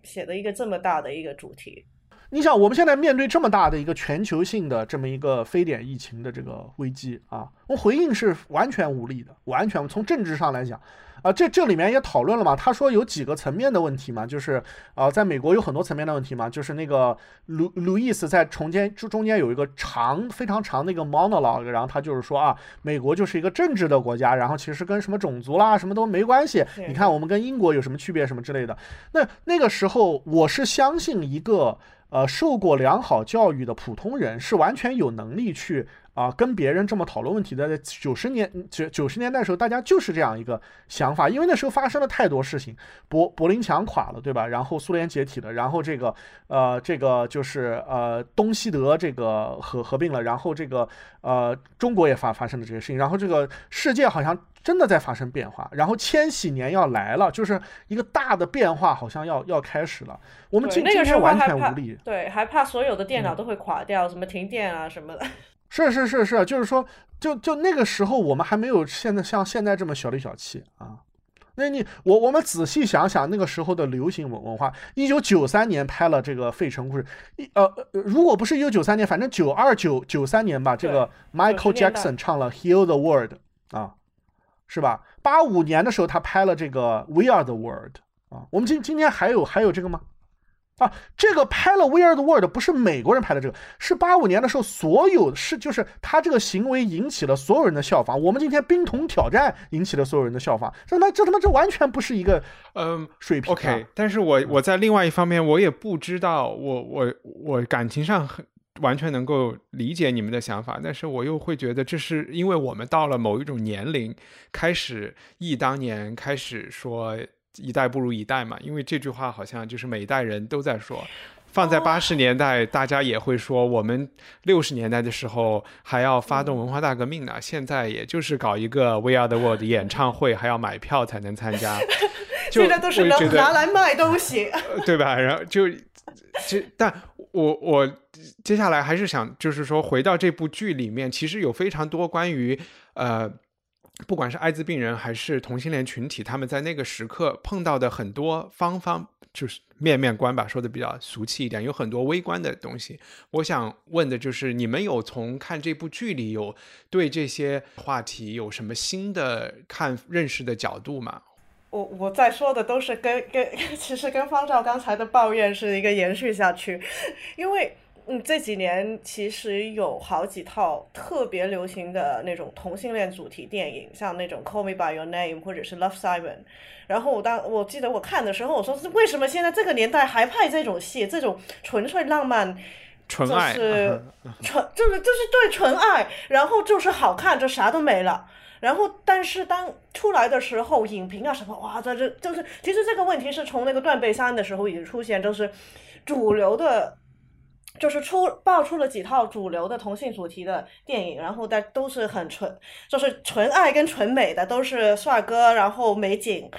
Speaker 2: 写的一个这么大的一个主题？
Speaker 3: 你想，我们现在面对这么大的一个全球性的这么一个非典疫情的这个危机啊，我回应是完全无力的，完全从政治上来讲。啊，这这里面也讨论了嘛？他说有几个层面的问题嘛，就是啊，在美国有很多层面的问题嘛，就是那个路路易斯在中间中中间有一个长非常长的一个 monologue，然后他就是说啊，美国就是一个政治的国家，然后其实跟什么种族啦什么都没关系。你看我们跟英国有什么区别什么之类的。那那个时候我是相信一个呃受过良好教育的普通人是完全有能力去。啊，跟别人这么讨论问题的，九十年九九十年代的时候，大家就是这样一个想法，因为那时候发生了太多事情，柏柏林墙垮了，对吧？然后苏联解体了，然后这个呃，这个就是呃东西德这个合合并了，然后这个呃中国也发发生了这些事情，然后这个世界好像真的在发生变化，然后千禧年要来了，就是一个大的变化好像要要开始了。我们今今天完全无力，
Speaker 2: 对，还怕所有的电脑都会垮掉，什么停电啊什么的。
Speaker 3: 是是是是，就是说，就就那个时候，我们还没有现在像现在这么小里小气啊。那你我我们仔细想想，那个时候的流行文文化，一九九三年拍了这个《费城故事》，一呃，如果不是一九九三年，反正九二九九三年吧，这个 Michael Jackson 唱了《Heal the World》啊，是吧？八五年的时候，他拍了这个《We Are the World》啊。我们今今天还有还有这个吗？啊，这个拍了《We Are the World》不是美国人拍的，这个是八五年的时候，所有是就是他这个行为引起了所有人的效仿。我们今天冰桶挑战引起了所有人的效仿，这他妈这他妈这完全不是一个
Speaker 1: 嗯
Speaker 3: 水平。
Speaker 1: OK，但是我我在另外一方面，我也不知道，我我我感情上很完全能够理解你们的想法，但是我又会觉得这是因为我们到了某一种年龄，开始忆当年，开始说。一代不如一代嘛，因为这句话好像就是每一代人都在说。放在八十年代，大家也会说，我们六十年代的时候还要发动文化大革命呢。现在也就是搞一个 We Are the World 演唱会，还要买票才能参加。
Speaker 2: 现在都是拿拿来卖东西，
Speaker 1: 对吧？然后就就，但我我接下来还是想，就是说回到这部剧里面，其实有非常多关于呃。不管是艾滋病人还是同性恋群体，他们在那个时刻碰到的很多方方就是面面观吧，说的比较俗气一点，有很多微观的东西。我想问的就是，你们有从看这部剧里有对这些话题有什么新的看认识的角度吗？
Speaker 2: 我我在说的都是跟跟，其实跟方照刚才的抱怨是一个延续下去，因为嗯这几年其实有好几套特别流行的那种同性恋主题电影，像那种《Call Me by Your Name》或者是《Love Simon》，然后我当我记得我看的时候，我说是为什么现在这个年代还拍这种戏，这种纯粹浪漫，
Speaker 1: 纯爱，
Speaker 2: 就是纯就是就是对纯爱，然后就是好看，就啥都没了。然后，但是当出来的时候，影评啊什么，哇，这这就是，其实这个问题是从那个断背山的时候已经出现，就是主流的，就是出爆出了几套主流的同性主题的电影，然后但都是很纯，就是纯爱跟纯美的，都是帅哥，然后美景，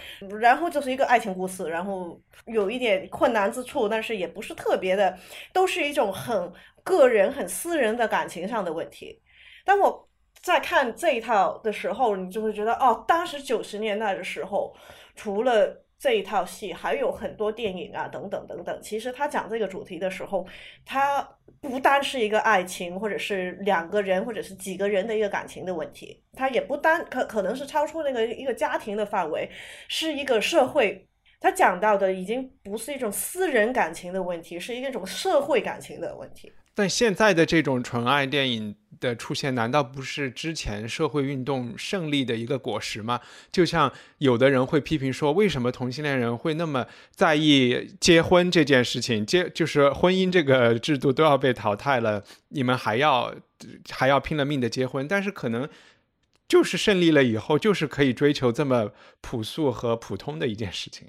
Speaker 2: 然后就是一个爱情故事，然后有一点困难之处，但是也不是特别的，都是一种很个人、很私人的感情上的问题。当我。在看这一套的时候，你就会觉得哦，当时九十年代的时候，除了这一套戏，还有很多电影啊，等等等等。其实他讲这个主题的时候，他不单是一个爱情，或者是两个人，或者是几个人的一个感情的问题，他也不单可可能是超出那个一个家庭的范围，是一个社会。他讲到的已经不是一种私人感情的问题，是一种社会感情的问题。
Speaker 1: 但现在的这种纯爱电影的出现，难道不是之前社会运动胜利的一个果实吗？就像有的人会批评说，为什么同性恋人会那么在意结婚这件事情？结就是婚姻这个制度都要被淘汰了，你们还要还要拼了命的结婚？但是可能就是胜利了以后，就是可以追求这么朴素和普通的一件事情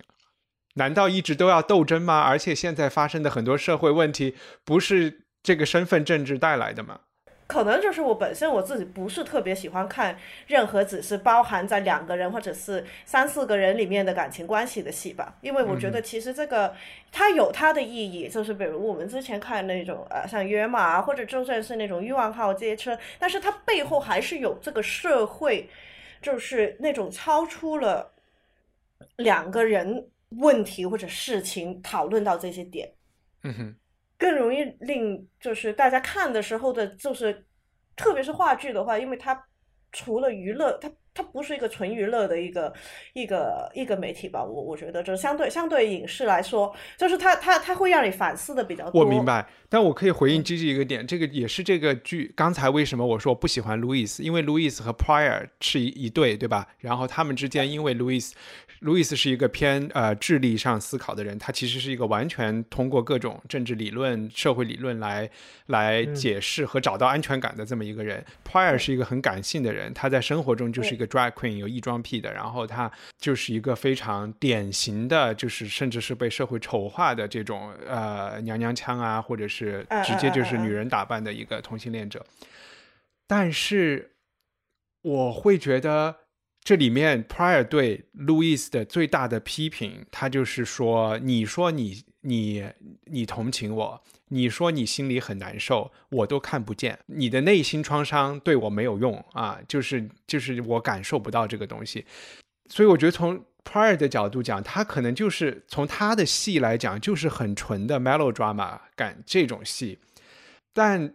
Speaker 1: 难道一直都要斗争吗？而且现在发生的很多社会问题，不是？这个身份政治带来的嘛，
Speaker 2: 可能就是我本身我自己不是特别喜欢看任何只是包含在两个人或者是三四个人里面的感情关系的戏吧，因为我觉得其实这个它有它的意义，就是比如我们之前看那种呃像约马或者就算是那种欲望号街车，但是它背后还是有这个社会，就是那种超出了两个人问题或者事情讨论到这些点，
Speaker 1: 嗯哼。
Speaker 2: 更容易令就是大家看的时候的，就是特别是话剧的话，因为它除了娱乐，它它不是一个纯娱乐的一个一个一个媒体吧？我我觉得就是相对相对影视来说，就是它它它会让你反思的比较多。
Speaker 1: 我明白，但我可以回应 G G 一个点，这个也是这个剧刚才为什么我说我不喜欢 Louis，，因为 Louis 和 Prior 是一一对，对吧？然后他们之间因为 Louis。Louis 是一个偏呃智力上思考的人，他其实是一个完全通过各种政治理论、社会理论来来解释和找到安全感的这么一个人。Prior 是一个很感性的人，他在生活中就是一个 drag queen，有异装癖的，然后他就是一个非常典型的，就是甚至是被社会丑化的这种呃娘娘腔啊，或者是直接就是女人打扮的一个同性恋者。但是我会觉得。这里面 Prior 对 Louis 的最大的批评，他就是说：“你说你你你同情我，你说你心里很难受，我都看不见你的内心创伤，对我没有用啊，就是就是我感受不到这个东西。所以我觉得从 Prior 的角度讲，他可能就是从他的戏来讲，就是很纯的 melodrama 感这种戏，但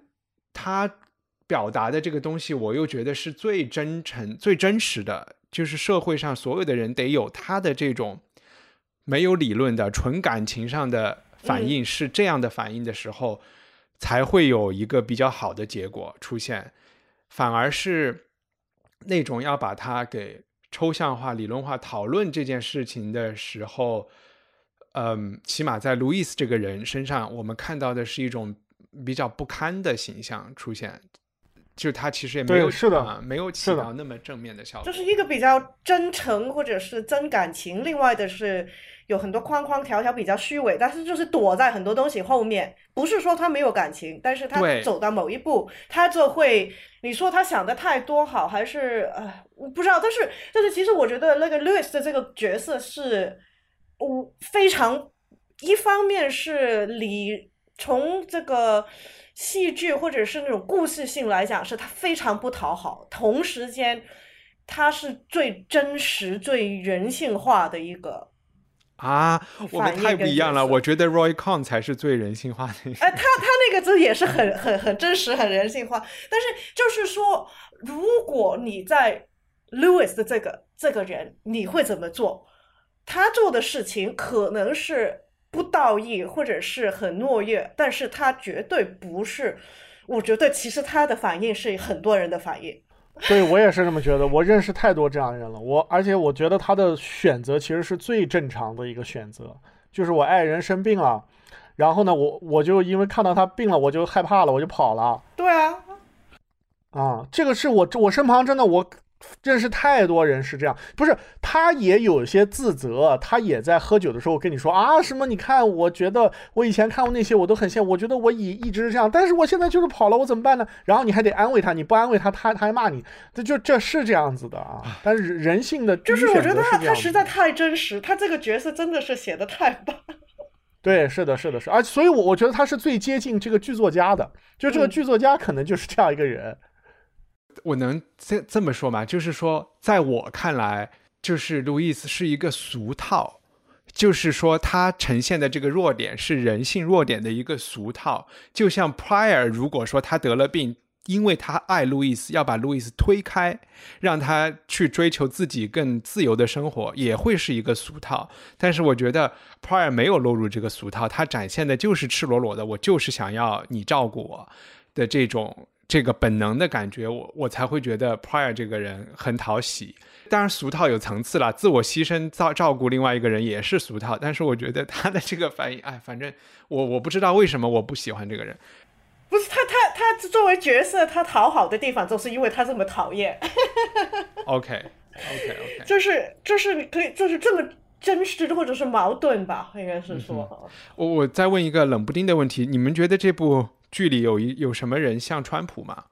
Speaker 1: 他表达的这个东西，我又觉得是最真诚、最真实的。”就是社会上所有的人得有他的这种没有理论的纯感情上的反应，是这样的反应的时候，才会有一个比较好的结果出现。反而是那种要把它给抽象化、理论化讨论这件事情的时候，嗯，起码在路易斯这个人身上，我们看到的是一种比较不堪的形象出现。就他其实也没有
Speaker 3: 是的，
Speaker 1: 没有起到那么正面的效果。
Speaker 2: 就是一个比较真诚或者是真感情，另外的是有很多框框条条比较虚伪，但是就是躲在很多东西后面。不是说他没有感情，但是他走到某一步，他就会你说他想的太多好，还是呃我不知道。但是但是其实我觉得那个 Louis 的这个角色是，我非常一方面是理从这个。戏剧或者是那种故事性来讲，是他非常不讨好。同时间，他是最真实、最人性化的一个
Speaker 1: 啊，我们太不一样了。我觉得 Roy Con 才是最人性化的。
Speaker 2: 哎，他他那个字也是很很很真实、很人性化。但是就是说，如果你在 Lewis 的这个这个人，你会怎么做？他做的事情可能是不道义或者是很懦弱，但是他绝对不是。我觉得其实他的反应是很多人的反应。
Speaker 3: 对我也是这么觉得。我认识太多这样的人了。我而且我觉得他的选择其实是最正常的一个选择，就是我爱人生病了，然后呢，我我就因为看到他病了，我就害怕了，我就跑了。
Speaker 2: 对啊。
Speaker 3: 啊，这个是我我身旁真的我。认识太多人是这样，不是他也有些自责，他也在喝酒的时候跟你说啊什么？你看，我觉得我以前看过那些，我都很羡慕，我觉得我以一直是这样，但是我现在就是跑了，我怎么办呢？然后你还得安慰他，你不安慰他，他他还骂你，这就这是这样子的啊。但是人性的
Speaker 2: 就是我觉得他他实在太真实，他这个角色真的是写的太棒。
Speaker 3: 对，是的，是的，是啊，所以我我觉得他是最接近这个剧作家的，就这个剧作家可能就是这样一个人。
Speaker 1: 我能这这么说吗？就是说，在我看来，就是路易斯是一个俗套，就是说他呈现的这个弱点是人性弱点的一个俗套。就像 Prior，如果说他得了病，因为他爱路易斯，要把路易斯推开，让他去追求自己更自由的生活，也会是一个俗套。但是我觉得 Prior 没有落入这个俗套，他展现的就是赤裸裸的，我就是想要你照顾我的这种。这个本能的感觉，我我才会觉得 Prior 这个人很讨喜。当然，俗套有层次了，自我牺牲照照顾另外一个人也是俗套。但是我觉得他的这个反应，哎，反正我我不知道为什么我不喜欢这个人。
Speaker 2: 不是他他他作为角色，他讨好的地方就是因为他这么讨厌。
Speaker 1: OK OK OK，
Speaker 2: 就是就是可以就是这么真实或者是矛盾吧，应该是说。
Speaker 1: 我我再问一个冷不丁的问题，你们觉得这部？剧里有一有什么人像川普吗？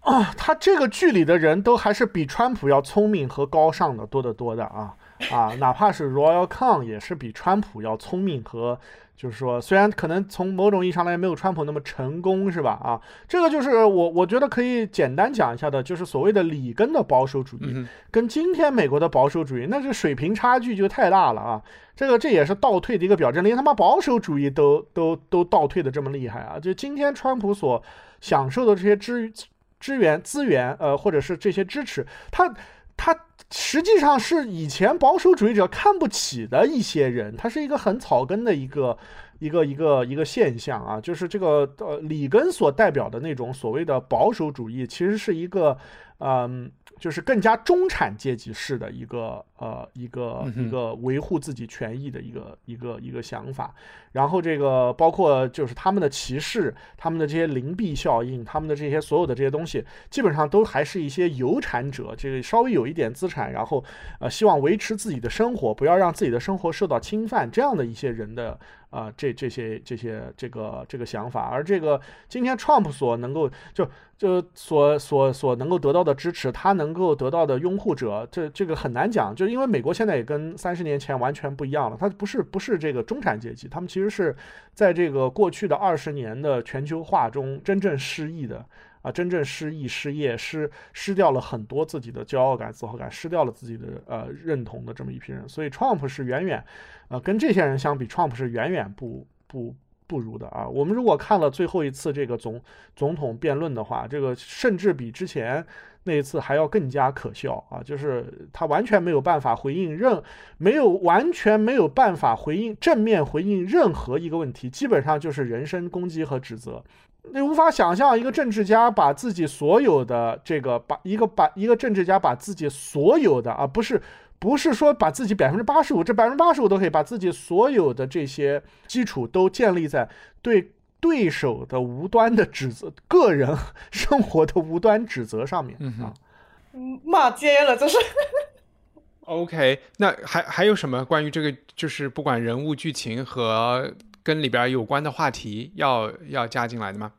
Speaker 3: 啊，他这个剧里的人都还是比川普要聪明和高尚的多得多的啊啊，哪怕是 Royal Khan 也是比川普要聪明和。就是说，虽然可能从某种意义上来没有川普那么成功，是吧？啊，这个就是我我觉得可以简单讲一下的，就是所谓的里根的保守主义，跟今天美国的保守主义，那这水平差距就太大了啊！这个这也是倒退的一个表征，连他妈保守主义都都都倒退的这么厉害啊！就今天川普所享受的这些支支援资源，呃，或者是这些支持，他他。实际上是以前保守主义者看不起的一些人，他是一个很草根的一个一个一个一个现象啊，就是这个呃里根所代表的那种所谓的保守主义，其实是一个嗯。就是更加中产阶级式的一个呃一个一个维护自己权益的一个一个一个想法，然后这个包括就是他们的歧视，他们的这些灵璧效应，他们的这些所有的这些东西，基本上都还是一些有产者，这个稍微有一点资产，然后呃希望维持自己的生活，不要让自己的生活受到侵犯，这样的一些人的。啊，这这些这些这个这个想法，而这个今天 Trump 所能够就就所所所能够得到的支持，他能够得到的拥护者，这这个很难讲，就因为美国现在也跟三十年前完全不一样了，他不是不是这个中产阶级，他们其实是在这个过去的二十年的全球化中真正失意的啊，真正失意、失业、失失掉了很多自己的骄傲感、自豪感，失掉了自己的呃认同的这么一批人，所以 Trump 是远远。呃，跟这些人相比，Trump 是远远不不不如的啊。我们如果看了最后一次这个总总统辩论的话，这个甚至比之前那一次还要更加可笑啊！就是他完全没有办法回应任，没有完全没有办法回应正面回应任何一个问题，基本上就是人身攻击和指责。你无法想象一个政治家把自己所有的这个把一个把一个政治家把自己所有的啊不是。不是说把自己百分之八十五，这百分之八十五都可以把自己所有的这些基础都建立在对对手的无端的指责、个人生活的无端指责上面啊，
Speaker 2: 骂街了，这是。
Speaker 1: OK，那还还有什么关于这个？就是不管人物、剧情和跟里边有关的话题，要要加进来的吗？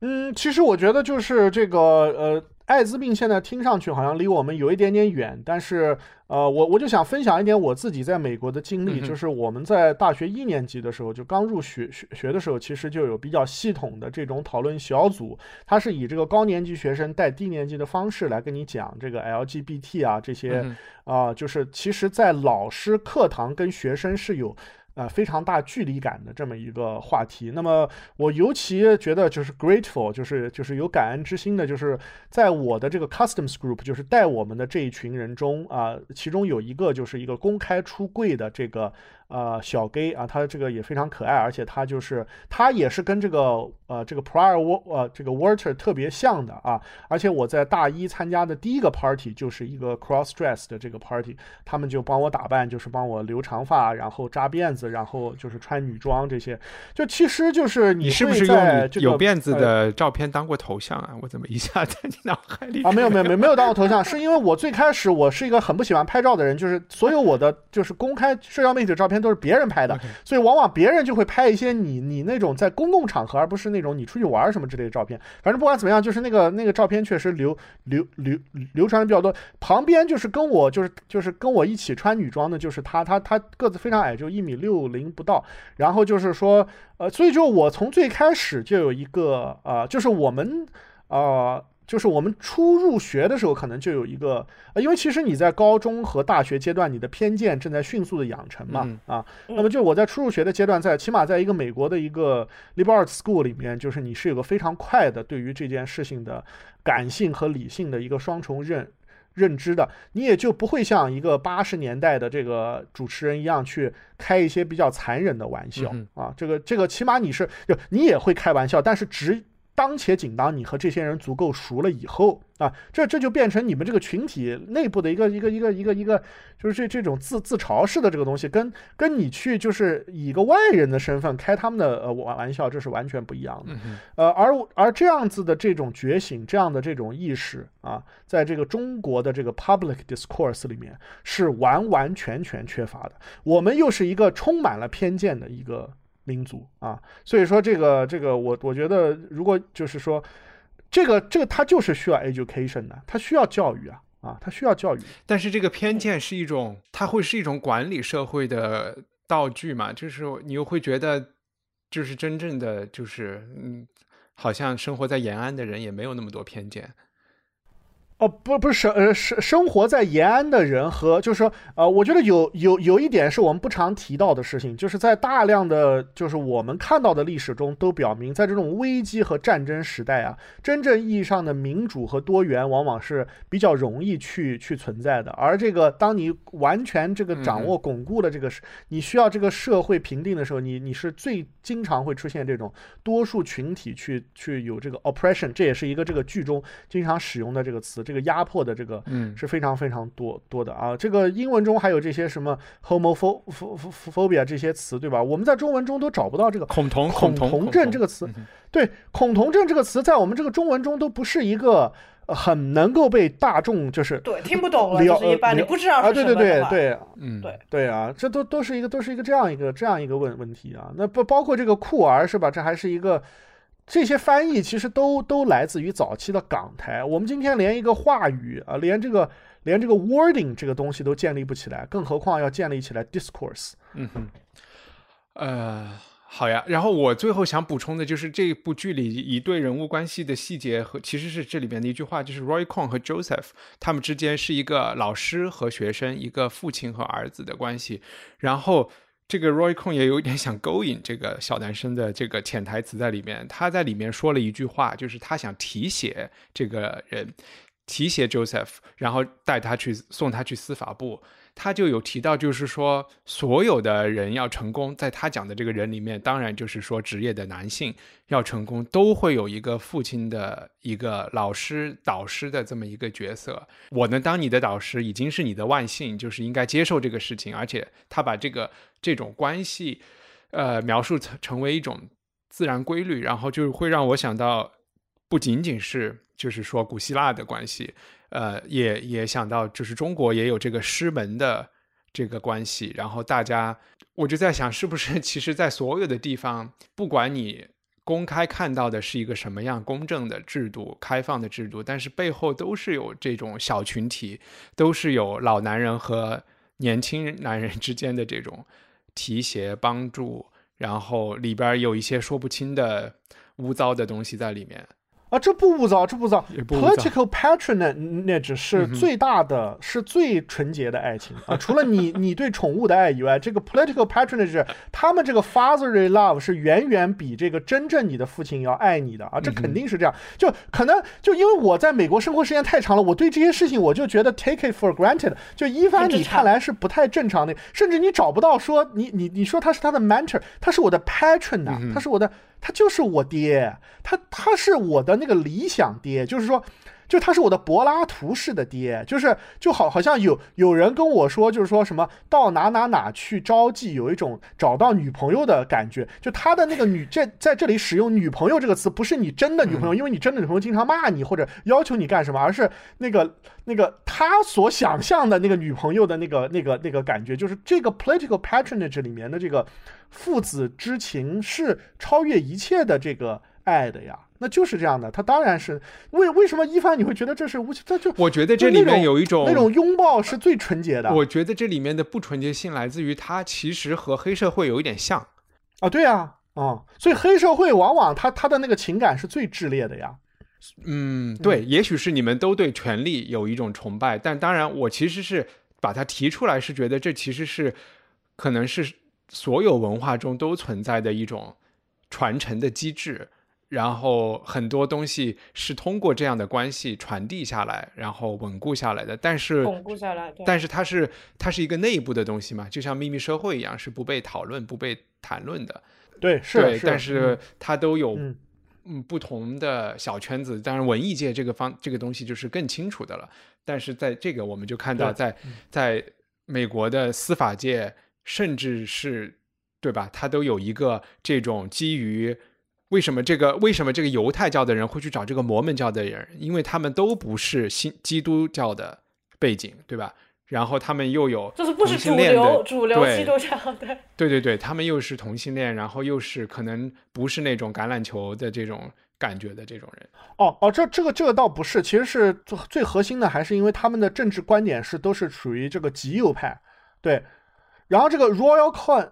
Speaker 3: 嗯，其实我觉得就是这个呃。艾滋病现在听上去好像离我们有一点点远，但是，呃，我我就想分享一点我自己在美国的经历，就是我们在大学一年级的时候，就刚入学学学的时候，其实就有比较系统的这种讨论小组，它是以这个高年级学生带低年级的方式来跟你讲这个 LGBT 啊这些，啊，就是其实在老师课堂跟学生是有。啊，非常大距离感的这么一个话题。那么我尤其觉得就是 grateful，就是就是有感恩之心的，就是在我的这个 customs group，就是带我们的这一群人中啊，其中有一个就是一个公开出柜的这个。呃，小 gay 啊，他这个也非常可爱，而且他就是他也是跟这个呃这个 prior 呃这个 water 特别像的啊。而且我在大一参加的第一个 party 就是一个 cross dress 的这个 party，他们就帮我打扮，就是帮我留长发，然后扎辫子，然后就是穿女装这些。就其实就是
Speaker 1: 你是不是用有辫子的照片当过头像啊？我怎么一下 在你脑海里
Speaker 3: 啊？没有没有没有没有当过头像，是因为我最开始我是一个很不喜欢拍照的人，就是所有我的就是公开社交媒体的照片。都是别人拍的，所以往往别人就会拍一些你你那种在公共场合，而不是那种你出去玩什么之类的照片。反正不管怎么样，就是那个那个照片确实流流流流传的比较多。旁边就是跟我就是就是跟我一起穿女装的，就是他他他个子非常矮，就一米六零不到。然后就是说，呃，所以就我从最开始就有一个呃，就是我们呃。就是我们初入学的时候，可能就有一个，呃，因为其实你在高中和大学阶段，你的偏见正在迅速的养成嘛，啊，那么就我在初入学的阶段，在起码在一个美国的一个 liberal arts school 里面，就是你是有个非常快的对于这件事情的感性和理性的一个双重认认知的，你也就不会像一个八十年代的这个主持人一样去开一些比较残忍的玩笑啊，这个这个起码你是就你也会开玩笑，但是只。当且仅当你和这些人足够熟了以后啊，这这就变成你们这个群体内部的一个一个一个一个一个，就是这这种自自嘲式的这个东西，跟跟你去就是以一个外人的身份开他们的呃玩玩笑，这是完全不一样的。呃，而而这样子的这种觉醒，这样的这种意识啊，在这个中国的这个 public discourse 里面是完完全全缺乏的。我们又是一个充满了偏见的一个。民族啊，所以说这个这个我我觉得，如果就是说，这个这个他就是需要 education 的，他需要教育啊啊，他需要教育。
Speaker 1: 但是这个偏见是一种，它会是一种管理社会的道具嘛？就是你又会觉得，就是真正的就是嗯，好像生活在延安的人也没有那么多偏见。
Speaker 3: 哦，不，不是生呃生生活在延安的人和就是说，呃，我觉得有有有一点是我们不常提到的事情，就是在大量的就是我们看到的历史中都表明，在这种危机和战争时代啊，真正意义上的民主和多元往往是比较容易去去存在的。而这个当你完全这个掌握巩固了这个，你需要这个社会评定的时候，你你是最经常会出现这种多数群体去去有这个 oppression，这也是一个这个剧中经常使用的这个词。这个压迫的这个嗯是非常非常多多的啊，这个英文中还有这些什么 homophobia 这些词，对吧？我们在中文中都找不到这个
Speaker 1: 恐同
Speaker 3: 恐同症这个词。对，恐同症这个词在我们这个中文中都不是一个很能够被大众就是
Speaker 2: 对听不懂了，就是一般你不知道
Speaker 3: 啊，对对对对，
Speaker 1: 嗯
Speaker 2: 对
Speaker 3: 对啊，这都都是一个都是一个这样一个这样一个问问题啊。那不包括这个酷儿是吧？这还是一个。这些翻译其实都都来自于早期的港台。我们今天连一个话语啊，连这个连这个 wording 这个东西都建立不起来，更何况要建立起来 discourse。
Speaker 1: 嗯哼，呃，好呀。然后我最后想补充的就是这部剧里一对人物关系的细节和其实是这里边的一句话，就是 Roy Kong 和 Joseph 他们之间是一个老师和学生，一个父亲和儿子的关系。然后。这个 Roy Cohn 也有一点想勾引这个小男生的这个潜台词在里面。他在里面说了一句话，就是他想提携这个人，提携 Joseph，然后带他去送他去司法部。他就有提到，就是说，所有的人要成功，在他讲的这个人里面，当然就是说，职业的男性要成功，都会有一个父亲的一个老师、导师的这么一个角色。我能当你的导师，已经是你的万幸，就是应该接受这个事情。而且他把这个这种关系，呃，描述成成为一种自然规律，然后就会让我想到，不仅仅是就是说古希腊的关系。呃，也也想到，就是中国也有这个师门的这个关系，然后大家，我就在想，是不是 其实，在所有的地方，不管你公开看到的是一个什么样公正的制度、开放的制度，但是背后都是有这种小群体，都是有老男人和年轻 男人之间的这种提携、帮助，然后里边有一些说不清的污糟的东西在里面。
Speaker 3: 啊，这不污糟，这不糟。
Speaker 1: 不污糟
Speaker 3: Political patronage 是最大的，是最纯洁的爱情啊！除了你你对宠物的爱以外，这个 political patronage，他们这个 fatherly love 是远远比这个真正你的父亲要爱你的啊！这肯定是这样。就可能就因为我在美国生活时间太长了，我对这些事情我就觉得 take it for granted。就一凡你看来是不太正常的，甚至你找不到说你你你说他是他的 mentor，他是我的 patron 呐，他是我的。他就是我爹，他他是我的那个理想爹，就是说，就他是我的柏拉图式的爹，就是就好好像有有人跟我说，就是说什么到哪哪哪去招妓，有一种找到女朋友的感觉。就他的那个女这在这里使用女朋友这个词，不是你真的女朋友，因为你真的女朋友经常骂你或者要求你干什么，而是那个那个他所想象的那个女朋友的那个那个那个感觉，就是这个 political patronage 里面的这个。父子之情是超越一切的这个爱的呀，那就是这样的。他当然是为为什么一凡你会觉得这是无？他就
Speaker 1: 我觉得这里面有一种
Speaker 3: 那种拥抱是最纯洁的。
Speaker 1: 我觉得这里面的不纯洁性来自于他其实和黑社会有一点像
Speaker 3: 啊，对呀，啊，所以黑社会往往他他的那个情感是最炽烈的呀。
Speaker 1: 嗯，对，也许是你们都对权力有一种崇拜，但当然我其实是把它提出来，是觉得这其实是可能是。所有文化中都存在的一种传承的机制，然后很多东西是通过这样的关系传递下来，然后稳固下来的。但是
Speaker 2: 稳固下来，
Speaker 1: 但是它是它是一个内部的东西嘛，就像秘密社会一样，是不被讨论、不被谈论的。
Speaker 3: 对，是，
Speaker 1: 但是它都有嗯不同的小圈子。当然，文艺界这个方这个东西就是更清楚的了。但是在这个，我们就看到，在在美国的司法界。甚至是，对吧？它都有一个这种基于为什么这个为什么这个犹太教的人会去找这个摩门教的人？因为他们都不是新基督教的背景，对吧？然后他们又有
Speaker 2: 就是不是主流主流基督教
Speaker 1: 的，对对对，他们又是同性恋，然后又是可能不是那种橄榄球的这种感觉的这种人。
Speaker 3: 哦哦，这这个这个倒不是，其实是最最核心的，还是因为他们的政治观点是都是属于这个极右派，对。然后这个 Royal Coin，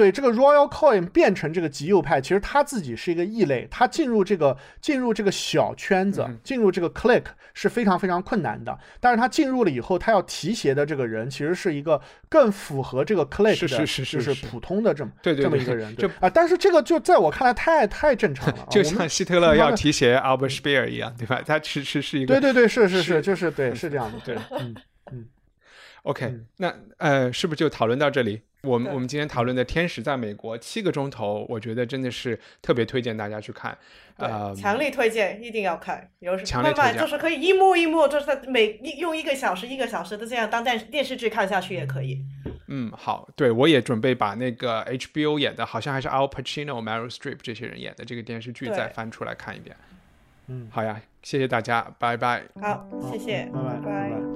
Speaker 3: 对这个 Royal Coin 变成这个极右派，其实他自己是一个异类，他进入这个进入这个小圈子，进入这个 click 是非常非常困难的。但是他进入了以后，他要提携的这个人，其实是一个更符合这个 click
Speaker 1: 的，
Speaker 3: 就是普通的这么
Speaker 1: 对
Speaker 3: 这么一个人。就啊，但是这个就在我看来太太正常了，
Speaker 1: 就像希特勒要提携 Albert Speer 一样，对吧？他其实是一个
Speaker 3: 对对对，是是是，就是对，是这样的，对，嗯嗯。
Speaker 1: OK，那呃，是不是就讨论到这里？我们我们今天讨论的《天使在美国》七个钟头，我觉得真的是特别推荐大家去看，呃，
Speaker 2: 强力推荐，一定要看。有什
Speaker 1: 么慢
Speaker 2: 慢就是可以一幕一幕，就是每用一个小时一个小时的这样当电电视剧看下去也可以。
Speaker 1: 嗯，好，对我也准备把那个 HBO 演的，好像还是 Al Pacino、Meryl Streep 这些人演的这个电视剧再翻出来看一遍。
Speaker 3: 嗯，
Speaker 1: 好呀，谢谢大家，拜拜。
Speaker 2: 好，谢谢，
Speaker 3: 拜拜，拜拜。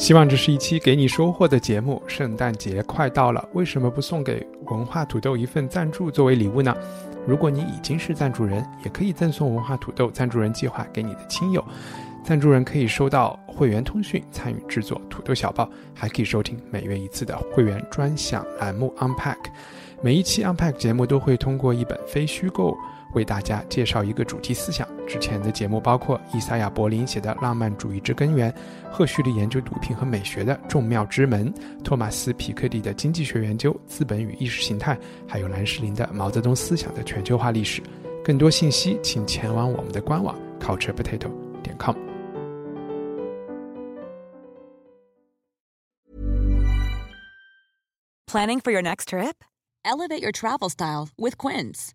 Speaker 1: 希望这是一期给你收获的节目。圣诞节快到了，为什么不送给文化土豆一份赞助作为礼物呢？如果你已经是赞助人，也可以赠送文化土豆赞助人计划给你的亲友。赞助人可以收到会员通讯，参与制作土豆小报，还可以收听每月一次的会员专享栏目 Unpack。每一期 Unpack 节目都会通过一本非虚构。为大家介绍一个主题思想。之前的节目包括伊萨亚·柏林写的《浪漫主义之根源》，赫胥黎研究毒品和美学的《众妙之门》，托马斯·皮克蒂的经济学研究《资本与意识形态》，还有兰士林的《毛泽东思想的全球化历史》。更多信息请前往我们的官网 culturepotato 点 com。
Speaker 4: Planning for your next trip? Elevate your travel style with Quince.